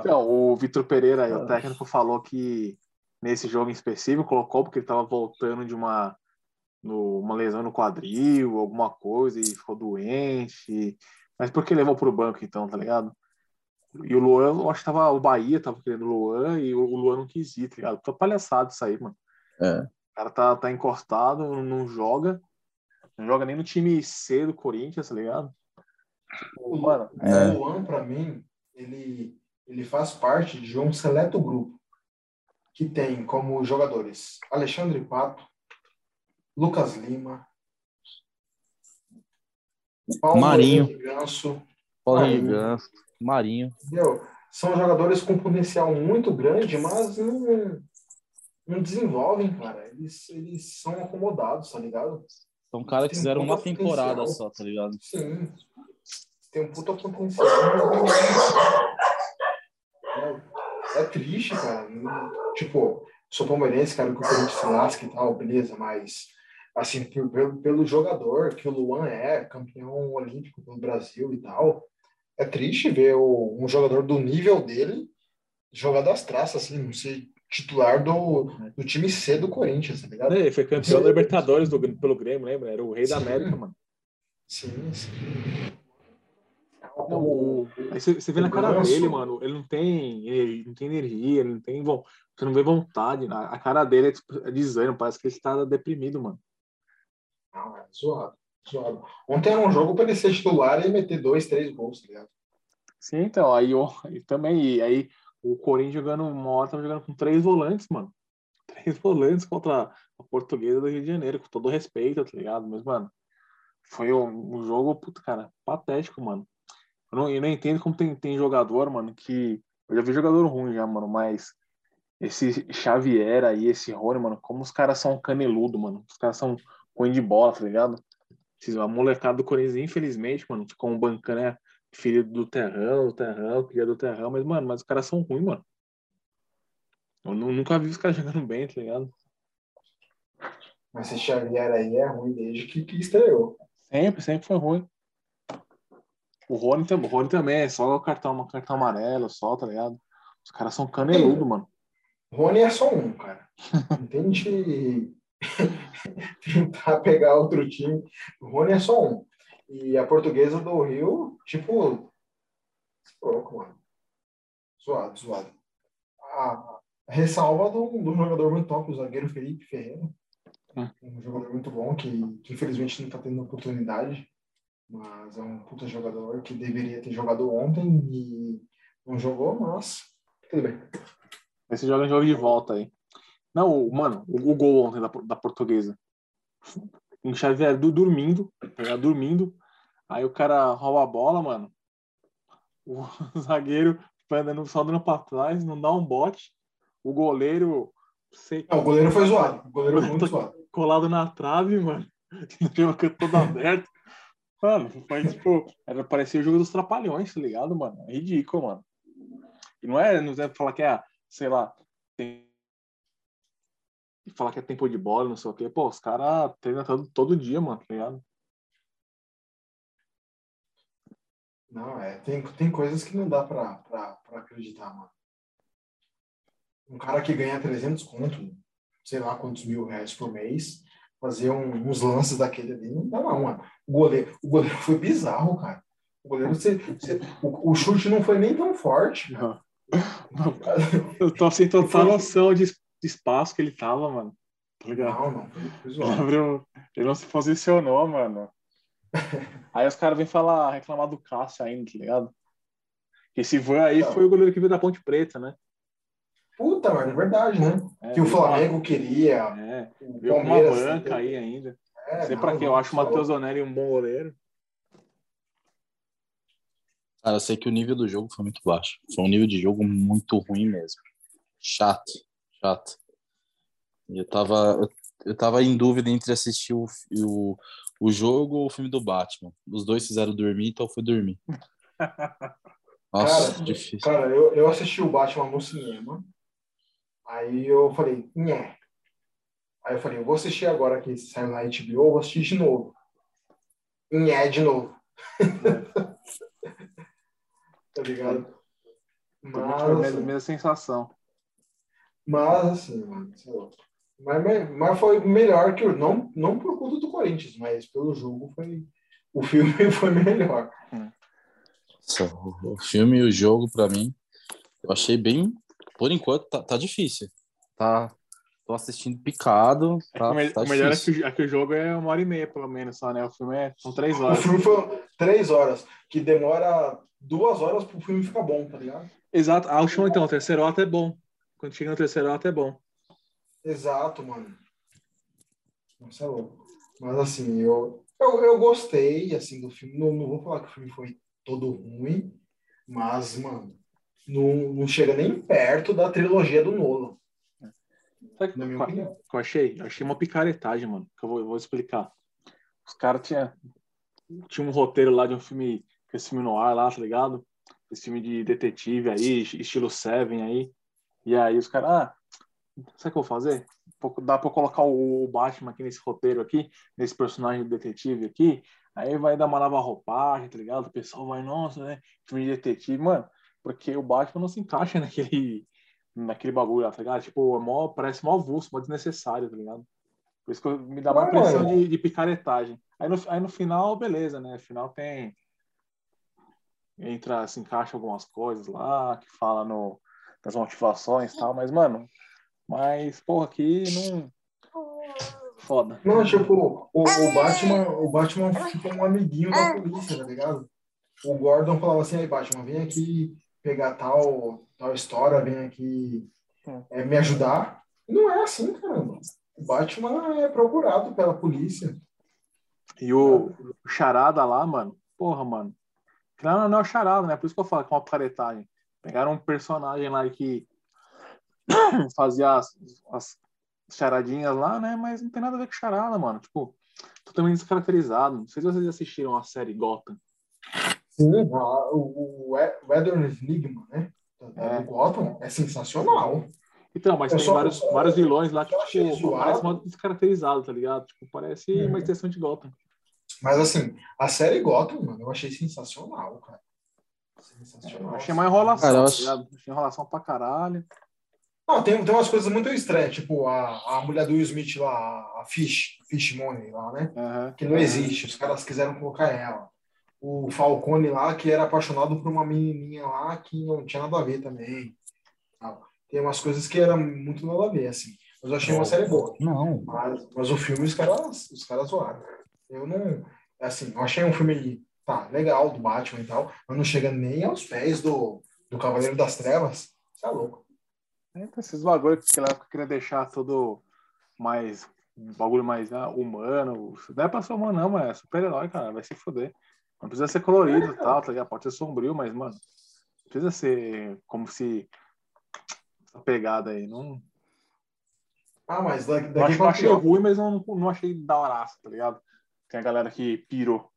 S1: Então, o Vitor Pereira,
S3: Ah.
S1: o técnico, falou que nesse jogo em específico colocou porque ele estava voltando de uma, no- uma lesão no quadril, alguma coisa, e ficou doente. Mas por que levou pro banco então, tá ligado? E o Luan, eu acho que tava, o Bahia tava querendo o Luan e o o Luan não quis ir, tá ligado? Foi palhaçado isso aí, mano.
S3: É.
S1: O cara tá, tá encostado, não joga. Não joga nem no time C do Corinthians, tá ligado? Tipo, mano,
S3: É.
S2: O Luan, pra mim, ele, ele faz parte de um seleto grupo que tem como jogadores Alexandre Pato, Lucas Lima, Paulo
S3: Marinho.
S2: Ganso,
S3: Paulo Ganso, Marinho.
S2: entendeu? São jogadores com potencial muito grande, mas não, não desenvolvem, cara. Eles, eles são acomodados, tá ligado?
S3: São caras que fizeram uma temporada só, tá ligado?
S2: Sim. Tem um puta potencial. É, é triste, cara. Tipo, sou palmeirense, cara, que o Corinthians se lasca e tal, beleza, mas assim, pelo, pelo jogador que o Luan é, campeão olímpico pelo Brasil e tal, é triste ver o- um jogador do nível dele jogar das traças, assim, não ser titular do, do time C do Corinthians, tá ligado?
S1: ele foi campeão da Libertadores do, pelo Grêmio, lembra? Era o rei da
S2: Sim.
S1: América, mano.
S2: Sim, sim.
S1: Não, o- aí você, você vê na cara dele, mano, ele não tem, ele não tem energia, ele não tem, von- você não vê vontade, a, a cara dele é, tipo, é desânimo, parece que ele está deprimido, mano.
S2: Não, é zoado, zoado. Ontem era um jogo para ele ser titular e meter dois, três gols, tá ligado?
S1: Sim, então, aí, ó, e também, e aí o Corinthians jogando, hora tava jogando com três volantes, mano. Três volantes contra a portuguesa do Rio de Janeiro, com todo respeito, tá ligado? Mas, mano, foi um, um jogo, puta, cara, patético, mano. Eu não, eu não entendo como tem, tem jogador, mano, que. Eu já vi jogador ruim já, mano, mas esse Xavier aí, esse Rony, mano, como os caras são caneludo, mano. Os caras são ruim de bola, tá ligado? A molecada do Corinthians, infelizmente, mano, ficou um bancando, né? Filho do terrão, do terrão, cria do terrão, mas, mano, mas os caras são ruins, mano. Eu nu- nunca vi os caras jogando bem, tá ligado?
S2: Mas esse Xavier aí é ruim desde que, que estreou.
S1: Sempre, sempre foi ruim. O Rony, o Rony também, é só o cartão, cartão amarelo, só, tá ligado? Os caras são caneludo, mano.
S2: Rony é só um, cara. Não tente tentar pegar outro time. O Rony é só um. E a portuguesa do Rio, tipo, louco, mano. Zoado, zoado. A ressalva do, do jogador muito top, o zagueiro Felipe Ferreira.
S1: Hum.
S2: Um jogador muito bom que, que infelizmente não tá tendo oportunidade. Mas é um puta jogador que deveria ter jogado ontem e não jogou, mas tudo bem.
S1: Esse joga em jogo de volta aí. Não, mano, o, o gol ontem da, da portuguesa. Um Xavier do, dormindo, tá ligado? dormindo. Aí o cara rouba a bola, mano. O zagueiro vai andando só dando pra trás, não dá um bote. O goleiro sei,
S2: Não, o goleiro foi zoado. O goleiro foi muito zoado.
S1: colado na trave, mano. Tinha todo aberto. Mano, foi tipo, era, parecia o jogo dos trapalhões, tá ligado, mano? É ridículo, mano. E não é, não é falar que é, sei lá, tem. Falar que é tempo de bola, não sei o quê. Pô, os caras treinam todo, todo dia, mano, tá ligado?
S2: Não, é, tem, tem coisas que não dá pra, pra, pra acreditar, mano. Um cara que ganha 300 conto, sei lá quantos mil reais por mês, fazer um- uns lances daquele ali, não dá não, mano. O goleiro, o goleiro foi bizarro, cara. O goleiro, você, você- o, o chute não foi nem tão forte.
S1: Não. Eu tô sem total noção de espaço que ele tava, mano. Tá ligado?
S2: Não, não,
S1: Ele abriu- ele não se posicionou, mano. Aí os caras vêm falar, reclamar do Cássio ainda, tá ligado? Que esse Van aí
S2: Não.
S1: foi o goleiro que veio da Ponte Preta, né?
S2: Puta, mano, é verdade, né?
S1: É,
S2: Que o
S1: uma-
S2: Flamengo queria,
S1: É, veio uma banca aí ainda.
S2: É,
S1: Não sei
S2: não,
S1: pra quê, eu acho o Matheus Onelli um bom goleiro.
S3: Cara, eu sei que o nível do jogo foi muito baixo. Foi um nível de jogo muito ruim mesmo. Chato, chato. Eu tava, eu, eu tava em dúvida entre assistir o, o, o jogo ou o filme do Batman. Os dois fizeram dormir, então eu fui dormir. Nossa,
S2: Cara,
S3: difícil.
S2: Cara, eu, eu assisti o Batman no cinema. Aí eu falei, nhé. Aí eu falei, eu vou assistir agora que saiu na HBO, eu vou assistir de novo. Nhé de novo. tá ligado?
S1: Foi
S2: Mas,
S1: a mesma, mesma sensação.
S2: Mas assim, mano, sei lá. Mas, mas- foi melhor que o. Não, não por conta do Corinthians, mas pelo jogo foi. O filme foi melhor.
S3: O, o filme e o jogo, pra mim, eu achei bem. Por enquanto, tá, tá difícil. Tá. Tô assistindo picado.
S1: É que
S3: Tá,
S1: o, me-
S3: tá
S1: o melhor é que, o- é que o jogo é uma hora e meia, pelo menos, só, né? O filme é, são três
S2: O
S1: horas.
S2: filme foi três horas, que demora duas horas pro filme ficar bom, tá ligado?
S1: Exato. A última, então, o terceiro ato é bom. Quando chega no terceiro ato é bom.
S2: Exato, mano. Nossa, é louco. Mas assim, eu, eu, eu gostei assim, do filme. Não, não vou falar que o filme foi todo ruim, mas, mano, não, não chega nem perto da trilogia do Nolan,
S1: Sabe
S2: na minha opinião.
S1: que eu achei? Eu achei uma picaretagem, mano. Que eu vou, eu vou explicar. Os caras tinham tinha um roteiro lá de um filme, que esse filme no ar lá, tá ligado? Esse filme de detetive aí, estilo Seven aí. E aí os caras, ah, sabe o que eu vou fazer? Dá pra eu colocar o Batman aqui nesse roteiro aqui, nesse personagem de detetive aqui. Aí vai dar uma nova roupagem, tá ligado? O pessoal vai, nossa, né? Filme de detetive, mano. Porque o Batman não se encaixa naquele, naquele bagulho lá, tá ligado? Tipo, é mó, parece mó avulso, mó desnecessário, tá ligado? Por isso que eu- me dá uma impressão
S2: mano.
S1: de, de picaretagem. Aí no, aí no final, beleza, né? No final tem. Entra, se encaixa algumas coisas lá, que fala no, das motivações e tal, mas, mano, mas, porra, aqui não. Foda.
S2: Não, tipo, o, o Batman, o Batman ficou um amiguinho da polícia, tá ligado? O Gordon falava assim, aí Batman, vem aqui pegar tal, tal história, vem aqui é, me ajudar. Não é assim, caramba. O Batman é procurado pela polícia.
S1: E o, Charada lá, mano, porra, mano. Não, não é o Charada, né? Por isso que eu falo que é uma picaretagem. Pegaram um personagem lá que fazia as, as charadinhas lá, né? Mas não tem nada a ver com charada, mano. Tipo, totalmente descaracterizado. Não sei se vocês assistiram a série Gotham.
S2: Sim, o, o o Edward Enigma, né?
S1: É.
S2: Do Gotham é sensacional.
S1: Então, mas
S2: Eu
S1: tem
S2: só-
S1: vários,
S2: só-
S1: vários vilões lá que,
S2: eu
S1: tipo,
S2: zoado.
S1: parece mal descaracterizado, tá ligado? Tipo, parece
S2: Uhum.
S1: uma extensão de Gotham.
S2: Mas assim, a série Gotham, mano, eu achei sensacional, cara. Sensacional.
S1: Achei uma enrolação,
S3: Cara,
S1: tá
S3: acho-?
S1: Achei enrolação pra caralho.
S2: Não, tem, tem umas coisas muito estranhas, tipo a, a mulher do Will Smith lá, a Fish, Fish Money lá, né?
S1: Aham.
S2: Que não existe, os caras quiseram colocar ela. O Falcone lá, que era apaixonado por uma menininha lá que não tinha nada a ver também. Tal. Tem umas coisas que eram muito nada a ver, assim. Mas eu achei uma série boa.
S3: Não.
S2: Mas, mas o filme os caras, os caras zoaram. Eu não. Assim, eu achei um filme tá, legal do Batman e tal, mas não chega nem aos pés do, do Cavaleiro das Trevas. Você é louco.
S1: É, então, esses bagulho que época queria deixar tudo mais. Um bagulho mais ah, humano. Não é pra ser humano, não, mas é super-herói, cara. Vai se fuder. Não precisa ser colorido e tal, tá ligado? Pode ser sombrio, mas, mano, não precisa ser como se. Essa pegada aí. Não,
S2: Ah, mas daqui, daqui pra
S1: achei ruim, mas não, não achei da horaça, tá ligado? Tem a galera que pirou.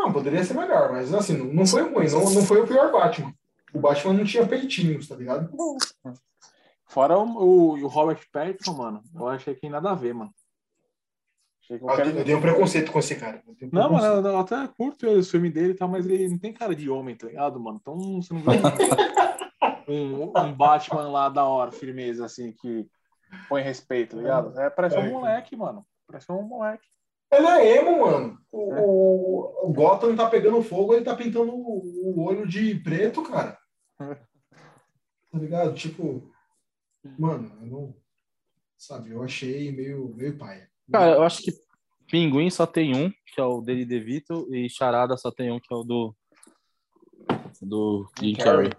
S2: Não, poderia ser melhor, mas assim, não, não foi ruim, não, não foi o pior Batman. O Batman não tinha peitinhos, tá ligado?
S1: Fora o, o, o Robert Pattinson, mano, eu achei que nada a ver, mano.
S2: Eu, tenho- eu tenho um preconceito com esse cara.
S1: Não, mano, eu, eu até curto o filme dele e tal, mas ele não tem cara de homem, tá ligado, mano? Então você não vê um, um, um Batman lá da hora, firmeza, assim, que põe respeito, tá ligado? É, parece
S2: É,
S1: um moleque, mano. Parece um moleque.
S2: Ele é emo, mano. O, o, o Gotham tá pegando fogo, ele tá pintando o, o olho de preto, cara. Tá ligado? Tipo, mano, eu não. Sabe, eu achei meio, meio paia.
S3: Cara, eu acho que Pinguim só tem um, que é o dele DeVito, e Charada só tem um, que é o do. Do Jim Carrey.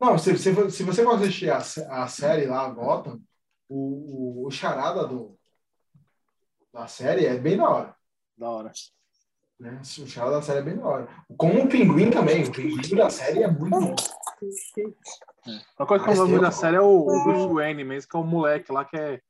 S2: Não, se, se, se você for assistir a, a série lá, Gotham, o, o, o charada do, da série é bem da hora.
S1: Da hora.
S2: Né? O charada da série é bem da hora. Como o pinguim também. O pinguim da série é muito bom.
S1: Uma coisa que eu gosto muito da série é o, o Bruce Wayne mesmo, que é o moleque lá que é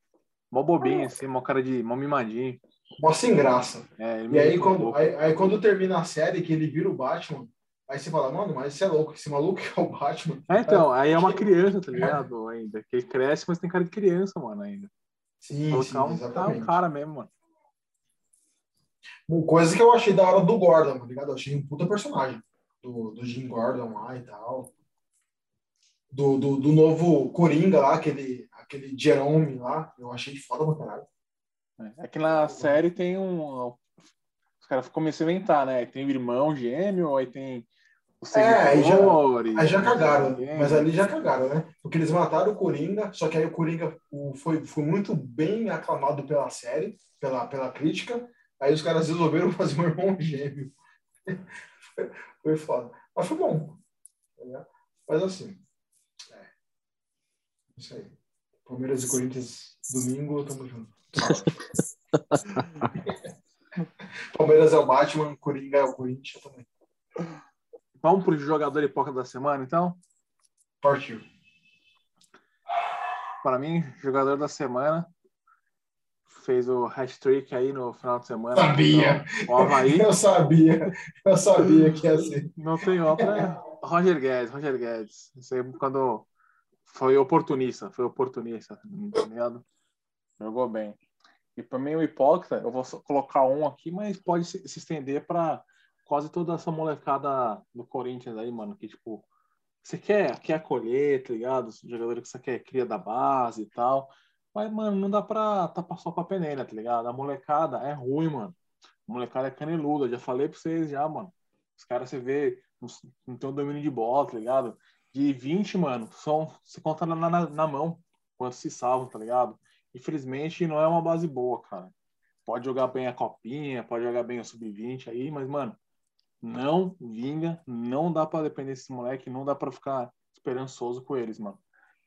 S1: mó bobinho, assim, mó cara de mó mimadinho.
S2: Mó sem graça.
S1: É,
S2: E aí
S1: um
S2: quando, aí, aí quando termina a série, que ele vira o Batman, aí você fala, mano, mas você é louco, esse maluco é o Batman.
S1: É, então, aí é uma criança, tá ligado? Ainda. Que ele cresce, mas tem cara de criança, mano, ainda.
S2: Sim, sim,
S1: Colocar um, tá,
S2: exatamente.
S1: um cara mesmo, mano.
S2: Uma coisa que eu achei da hora do Gordon, tá ligado? Eu achei um puta personagem. Do, do Jim Gordon lá e tal. Do, do, do novo Coringa lá, aquele, aquele Jerome lá. Eu achei foda pra caralho.
S1: É que na série tem um. Os caras começam a inventar, né? Tem o irmão gêmeo, aí tem os
S2: É, aí já-. Aí já cagaram,
S1: tem-
S2: mas ali já cagaram, né? Porque eles mataram o Coringa, só que aí o Coringa foi, foi muito bem aclamado pela série, pela, pela crítica. Aí os caras resolveram fazer um irmão gêmeo. foi, foi foda. Mas foi bom. tá? Mas assim. É. Isso aí. Palmeiras e Corinthians, domingo, tamo junto. Palmeiras é o Batman, Coringa é o Corinthians também.
S1: Vamos pro jogador hipócrita da semana, então?
S2: Partiu.
S1: Para mim, jogador da semana fez o hat-trick aí no final de semana.
S2: Sabia!
S1: O Havaí.
S2: Eu sabia, eu sabia que ia ser.
S1: Não tem outra. Roger Guedes, Roger Guedes. Isso aí quando foi oportunista, foi oportunista, ligado? Jogou bem. E para mim, o hipócrita, eu vou colocar um aqui, mas pode se estender para quase toda essa molecada do Corinthians aí, mano, que tipo, você quer, quer acolher, tá ligado? Os jogadores que você quer cria da base e tal. Mas, mano, não dá pra tapar só pra peneira, tá ligado? A molecada é ruim, mano. A molecada é caneluda, já falei pra vocês já, mano. Os caras, você vê, não, tem o domínio de bola, tá ligado? De 20, mano, só se conta na, na, na mão quantos se salvam, tá ligado? Infelizmente, não é uma base boa, cara. Pode jogar bem a copinha, pode jogar bem o sub-20 aí, mas, mano, não vinga, não dá pra depender desse moleque, não dá pra ficar esperançoso com eles, mano.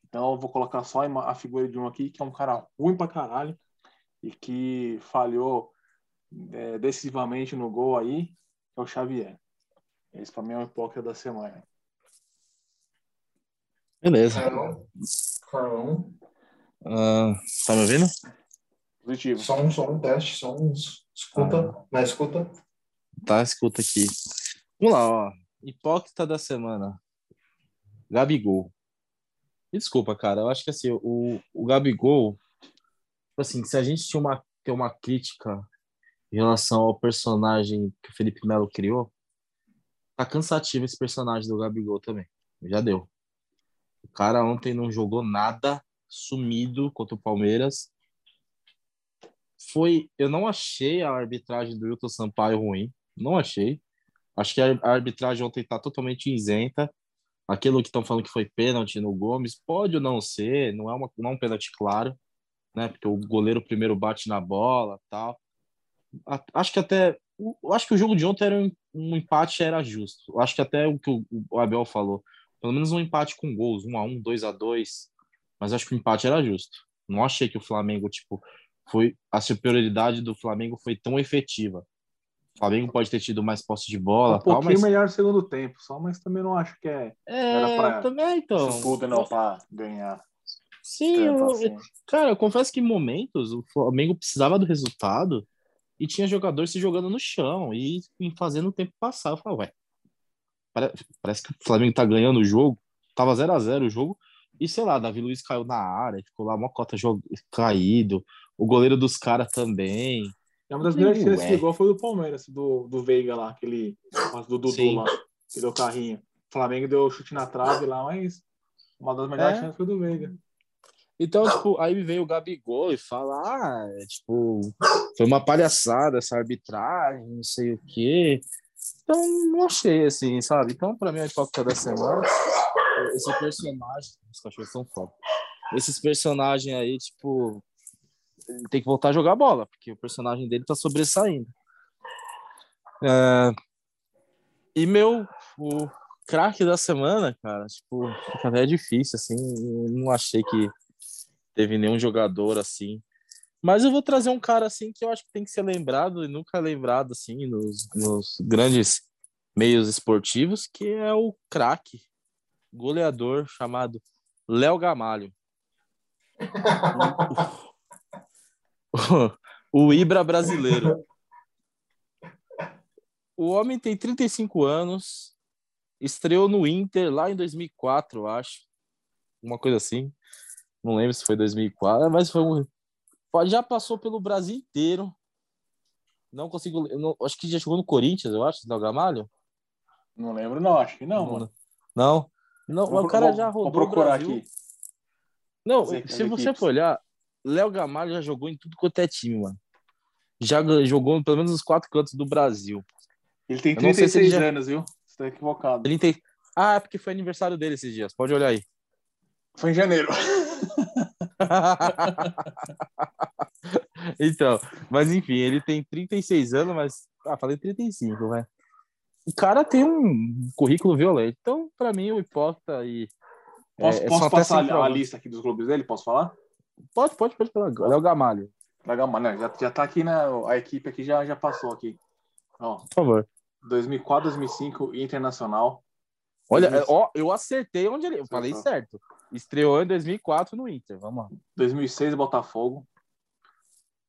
S1: Então, eu vou colocar só a figura de um aqui, que é um cara ruim pra caralho e que falhou é, decisivamente no gol aí, que é o Xavier. Esse pra mim é o hipócrita da semana.
S3: Beleza.
S2: Carlão, Carlão,
S3: Ah, tá me ouvindo?
S1: Positivo.
S2: só um, só um teste, só um escuta, na escuta.
S3: Tá, escuta aqui. Vamos lá, ó. Hipócrita da semana. Gabigol. Me desculpa, cara. Eu acho que assim, o, o Gabigol, tipo assim, se a gente tinha uma, ter uma crítica em relação ao personagem que o Felipe Melo criou, tá cansativo esse personagem do Gabigol também. Já deu. O cara ontem não jogou nada, sumido contra o Palmeiras. Foi, eu não achei a arbitragem do Wilton Sampaio ruim, não achei. Acho que a arbitragem ontem tá totalmente isenta. Aquilo que estão falando que foi pênalti no Gomes, pode ou não ser, não é, uma, não é um pênalti claro, né? Porque o goleiro primeiro bate na bola tal. A- Acho que até. o- Acho que o jogo de ontem era um, um empate era justo. Acho que até o que o, o Abel falou. Pelo menos um empate com gols, um a um, dois a dois. Mas acho que o empate era justo. Não achei que o Flamengo, tipo, foi. A superioridade do Flamengo foi tão efetiva. O Flamengo pode ter tido mais posse de bola,
S1: um
S3: tal,
S1: pouquinho
S3: mas
S1: melhor no segundo tempo, só, mas também não acho que é Era
S3: É,
S1: pra-
S3: também, então.
S1: isso tudo não pra ganhar.
S3: Sim, eu-
S1: assim.
S3: cara, eu confesso que em momentos o Flamengo precisava do resultado e tinha jogador se jogando no chão e, fazendo o tempo passar. Eu falei, ué, pare- parece que o Flamengo tá ganhando o jogo. Tava 0 a 0 o jogo. E sei lá, Davi Luiz caiu na área, ficou lá uma cota jog... caído. O goleiro dos caras também.
S1: É uma das melhores chances que gol foi do Palmeiras, do, do Veiga lá, aquele do Dudu
S3: Sim.
S1: lá, que deu carrinho. O Flamengo deu chute na trave lá, mas uma das melhores
S3: É.
S1: chances foi do Veiga.
S3: Então, tipo, aí veio o Gabigol e fala, ah, é, tipo, foi uma palhaçada essa arbitragem, não sei o quê. Então, não achei, assim, sabe? Então, pra mim, a hipócrita da semana, esse personagem, os cachorros são foda. Esses personagens aí, tipo, tem que voltar a jogar bola, porque o personagem dele tá sobressaindo. É, E meu, o craque da semana, cara, tipo, fica até difícil, assim, não achei que teve nenhum jogador assim. Mas eu vou trazer um cara assim que eu acho que tem que ser lembrado e nunca lembrado assim nos, nos grandes meios esportivos, que é o craque, goleador chamado Léo Gamalho. O, Ibra brasileiro. O homem tem 35 anos, estreou no Inter lá em 2004, eu acho. Uma coisa assim. Não lembro se foi 2004, mas foi um. Já passou pelo Brasil inteiro. Não consigo. não- acho que já jogou no Corinthians, eu acho, Léo Gamalho.
S1: Não lembro, não, acho que não, mano.
S3: Não. Não,
S1: Vou-
S3: o cara
S1: vou-
S3: já
S1: Vou
S3: rodou. o
S1: procurar aqui.
S3: Não,
S1: equipes.
S3: se você for olhar, Léo Gamalho já jogou em tudo quanto é time, mano. Já jogou em pelo menos os quatro cantos do Brasil.
S1: Ele tem
S3: Eu não sei se ele
S1: 36
S3: já-
S1: anos, viu? Você tá equivocado.
S3: Ele tem. Ah, é porque foi aniversário dele esses dias. Pode olhar aí.
S1: Foi em janeiro.
S3: então, mas enfim, ele tem 36 anos, mas. Ah, falei 35, vai. O cara tem um currículo violento. Então, pra mim, o hipócrita e.
S1: Posso,
S3: é,
S1: posso
S3: são até
S1: passar a, a lista aqui dos clubes dele? Posso falar?
S3: Pode, pode, pode falar. Léo Gamalho,
S1: Legal, mano. né? Já, já tá aqui, né? A equipe aqui já, já passou aqui. Ó,
S3: por favor.
S1: 2004, 2005, Internacional.
S3: Olha, ó, eu acertei onde ele. Eu falei
S1: Acertou.
S3: certo. Estreou em 2004 no Inter. Vamos lá.
S1: 2006, Botafogo.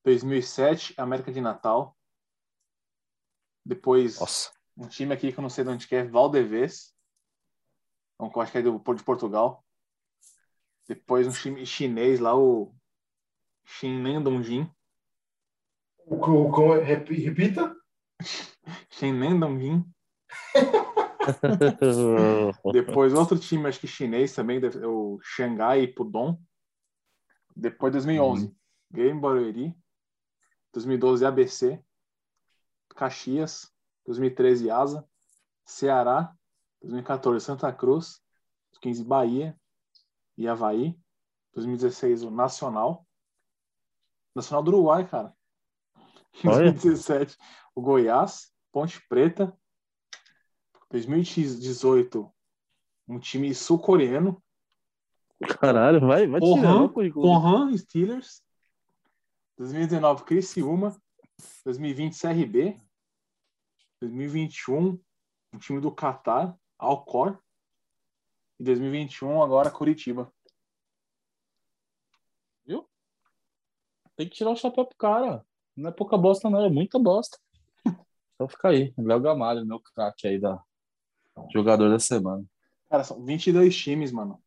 S1: 2007, América de Natal. Depois,
S3: Nossa.
S1: um time aqui que eu não sei de onde que é, Valdevez. Então, eu acho que é do, de Portugal. Depois um time chinês lá, o Shinlen Dongjin.
S2: O, o, o- rep- repita?
S1: Shinlen Dongjin. Depois outro time, acho que chinês também, o Xangai Pudong. Depois 2011, Game Barueri. 2012, ABC. Caxias. 2013, Asa. Ceará. 2014, Santa Cruz. 2015, Bahia. E Havaí. 2016, o Nacional. Nacional do Uruguai, cara.
S3: Olha.
S1: 2017, o Goiás. Ponte Preta. 2018, um time sul-coreano.
S3: Caralho, vai, vai tirando
S1: Porra,
S3: o currículo.
S1: Conran Steelers. 2019, Criciúma. 2020, CRB. 2021, um time do Catar, Alcor. E 2021, agora Curitiba.
S3: Tem que tirar o chapéu pro cara. Não é pouca bosta, não, é muita bosta. Então fica aí. Léo Gamalho, meu craque aí da jogador da semana.
S1: Cara, são 22 times, mano.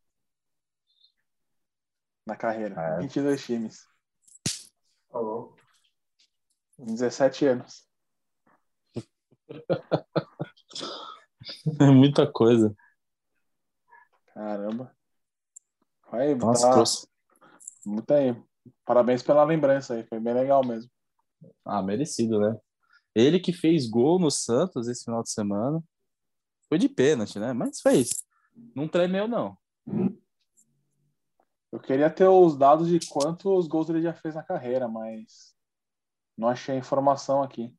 S1: Na carreira.
S3: É.
S1: 22 times.
S2: Tá louco.
S1: Em 17 anos.
S3: É muita coisa.
S1: Caramba. Vai,
S3: Nossa,
S1: tá,
S3: trouxe.
S1: muito aí. Parabéns pela lembrança aí. Foi bem legal mesmo.
S3: Ah, merecido, né? Ele que fez gol no Santos esse final de semana. Foi de pênalti, né? Mas fez. Não tremeu, não.
S1: Eu queria ter os dados de quantos gols ele já fez na carreira, mas não achei a informação aqui.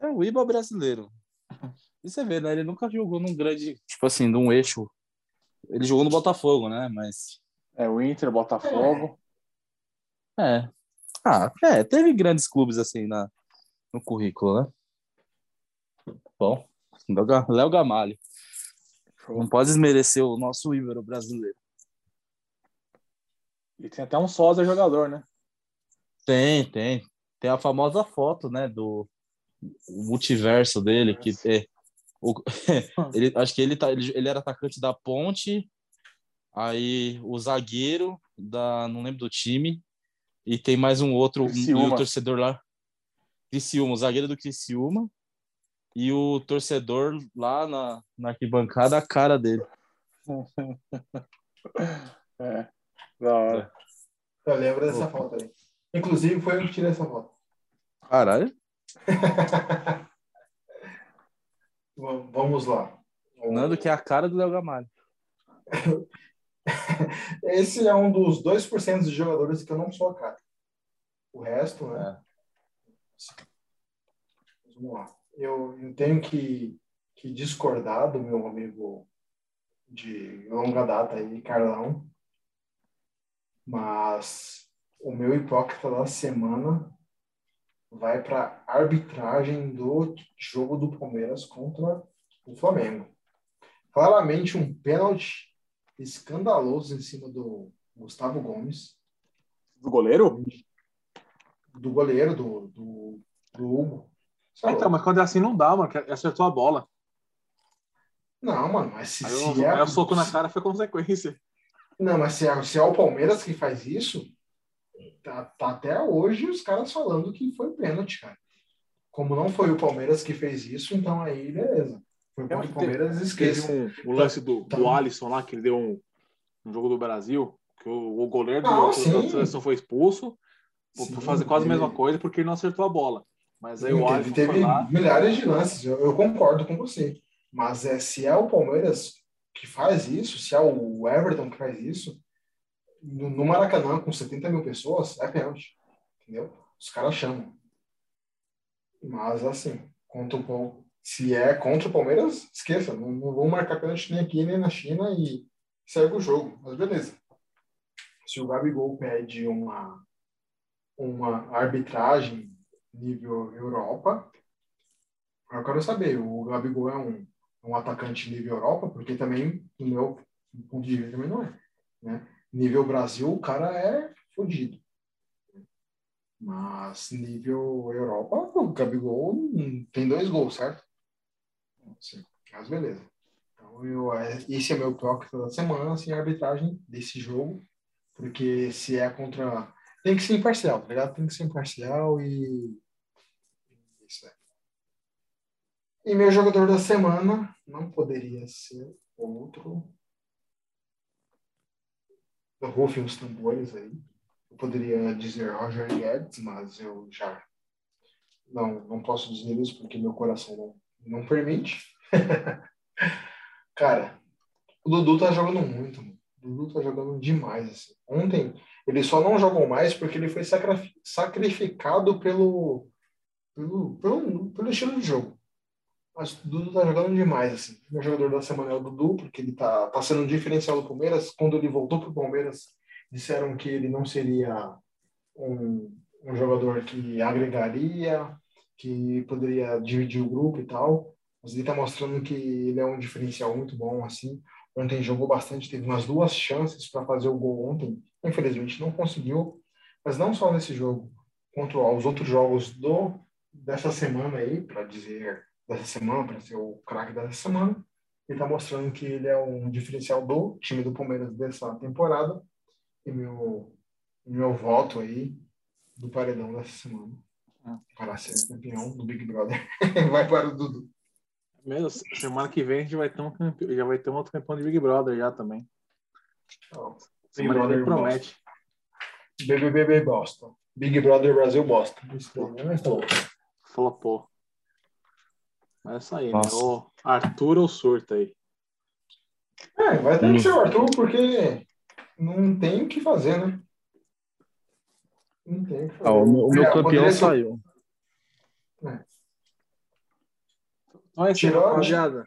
S3: É o Iba brasileiro. E você vê, né? Ele nunca jogou num grande, tipo assim, num eixo. Ele jogou no Botafogo, né? Mas.
S1: É o Inter, Botafogo.
S3: É. Ah, é, teve grandes clubes assim na, no currículo, né? Bom, Léo Ga- Léo Gamalho. Não pode desmerecer o nosso íbero brasileiro.
S1: E tem até um sósia jogador, né?
S3: Tem, tem. Tem a famosa foto, né, do o multiverso dele, que é, o, ele, acho que ele, tá, ele, ele era atacante da Ponte, aí o zagueiro da, não lembro do time, e tem mais um outro, um, e
S1: Criciúma.
S3: o torcedor lá, Criciúma, o zagueiro do Criciúma, e o torcedor lá na, na arquibancada, a cara dele.
S1: É. Da hora.
S2: Eu lembro dessa foto aí. Inclusive, foi eu que tirei essa foto.
S3: Caralho.
S2: Vamos lá.
S3: Nando que é a cara do Léo Gamalho.
S2: Esse é um dos 2% de jogadores que eu não sou a cara. O resto, né? Vamos lá. Eu, eu tenho que, que discordar do meu amigo de longa data aí, Carlão. Mas o meu hipócrita da semana vai para arbitragem do jogo do Palmeiras contra o Flamengo. Claramente um pênalti escandaloso em cima do Gustavo Gomes,
S1: Do goleiro?
S2: do goleiro, do, do, do Hugo. Sabe?
S1: Então, mas quando é assim não dá, mano. que Acertou a bola.
S2: Não, mano, mas se,
S1: Aí,
S2: se
S1: o,
S2: é.
S1: aí o soco na cara foi consequência.
S2: Não, mas se é, se é o Palmeiras que faz isso, tá, tá até hoje os caras falando que foi pênalti, cara. Como não foi o Palmeiras que fez isso, então aí beleza. Foi contra o Palmeiras,
S1: Teve
S2: esqueça.
S1: um, o lance do,
S2: Tá.
S1: do Alisson lá, que ele deu um, um jogo do Brasil, que o, o goleiro
S2: Ah,
S1: do, da seleção foi expulso por, por
S2: Sim,
S1: fazer quase a mesma coisa, porque ele não acertou a bola. Mas aí
S2: Sim,
S1: o
S2: teve,
S1: Alisson
S2: teve
S1: lá.
S2: milhares de lances, eu, eu concordo com você. Mas é, se é o Palmeiras que faz isso, se é o Everton que faz isso, no, no Maracanã, com 70 mil pessoas, é pênalti. Entendeu? Os caras chamam. Mas, assim, contra o, se é contra o Palmeiras, esqueça. Não, não marcar pênalti nem aqui, nem na China e segue o jogo. Mas beleza. Se o Gabigol pede uma, uma arbitragem nível Europa, eu quero saber, o Gabigol é um, um atacante nível Europa, porque também, no meu ponto de vista, também não é. Né? Nível Brasil, o cara é fodido. Mas nível Europa, o Gabigol tem dois gols, certo? Mas beleza. Então, eu, é- esse é meu hipócrita da semana, assim, a arbitragem desse jogo, porque se é contra. Tem que ser imparcial, tá ligado? Tem que ser imparcial e. Isso é. E meu jogador da semana não poderia ser outro. Rufem os tambores aí. Eu poderia dizer Roger Guedes, mas eu já não, não posso dizer isso porque meu coração não, não permite. Cara, o Dudu tá jogando muito, mano. O Dudu tá jogando demais. Assim. Ontem ele só não jogou mais porque ele foi sacrificado pelo, pelo, pelo, pelo estilo de jogo. Mas o Dudu tá jogando demais, assim. Meu jogador da semana é o Dudu, porque ele tá, tá sendo um diferencial do Palmeiras. Quando ele voltou pro Palmeiras, disseram que ele não seria um, um jogador que agregaria, que poderia dividir o grupo e tal. Mas ele tá mostrando que ele é um diferencial muito bom, assim. Ontem jogou bastante, teve umas duas chances para fazer o gol ontem. Infelizmente não conseguiu. Mas não só nesse jogo, contra os outros jogos do dessa semana aí, para dizer dessa semana, para ser o craque dessa semana. Ele está mostrando que ele é um diferencial do time do Palmeiras dessa temporada. E meu, meu voto aí do paredão dessa semana para ser campeão do Big Brother vai para o Dudu.
S1: Mesmo, semana que vem a gente vai ter um campe- já vai ter um outro campeão de Big Brother já também.
S2: Então, Big
S1: Semana
S2: Brother
S1: promete.
S2: BBB Boston. Big Brother Brasil Boston. Isso daí? Então,
S1: Flopou. É isso aí,
S3: Nossa.
S1: né? O Arthur ou surta aí?
S2: É, vai ter
S3: Hum.
S2: que ser o Arthur, porque não tem o que fazer, né? Não tem o que fazer.
S3: Ah, o meu, o meu
S2: É,
S3: campeão
S2: ser-
S3: saiu.
S1: Então é isso, aí,
S2: Tirou,
S1: rapaziada.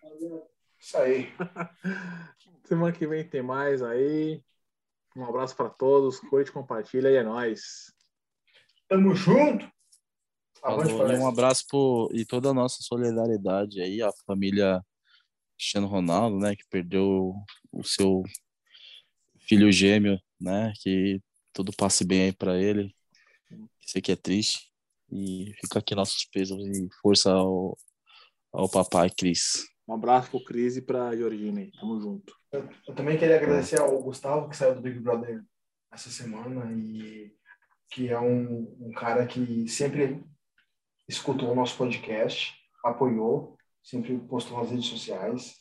S2: Isso aí.
S1: Semana que vem tem mais aí. Um abraço para todos. Curte, compartilha e é nóis.
S2: Tamo junto. Avante,
S3: Falou, e um abraço pro, e toda a nossa solidariedade aí, a família Cristiano Ronaldo, né, que perdeu o seu filho gêmeo, né, que tudo passe bem aí pra ele. Isso aqui é triste. E fica aqui nossos pesos e força ao, ao papai Cris.
S1: Um abraço pro Cris e pra Georgina aí. Tamo junto.
S2: Eu também queria agradecer ao Gustavo, que saiu do Big Brother essa semana e que é um, um cara que sempre escutou o nosso podcast, apoiou, sempre postou nas redes sociais.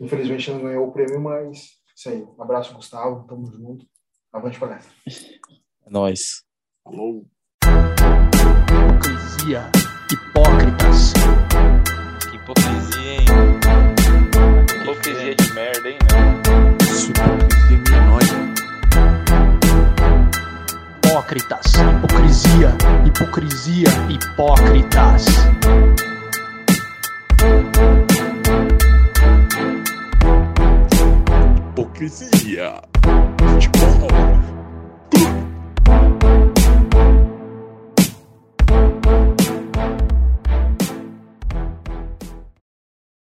S2: Infelizmente não ganhou o prêmio, mas isso aí. Um abraço, Gustavo. Tamo junto. Avante palestra.
S3: É nóis.
S1: Falou.
S4: Hipocrisia. Hipócritas.
S5: Que hipocrisia, hein? Que hipocrisia de merda, hein, meu?
S6: Isso é hipocrisia milionária
S4: hipócritas. Hipocrisia, hipocrisia, hipócritas. Hipocrisia. Futebol.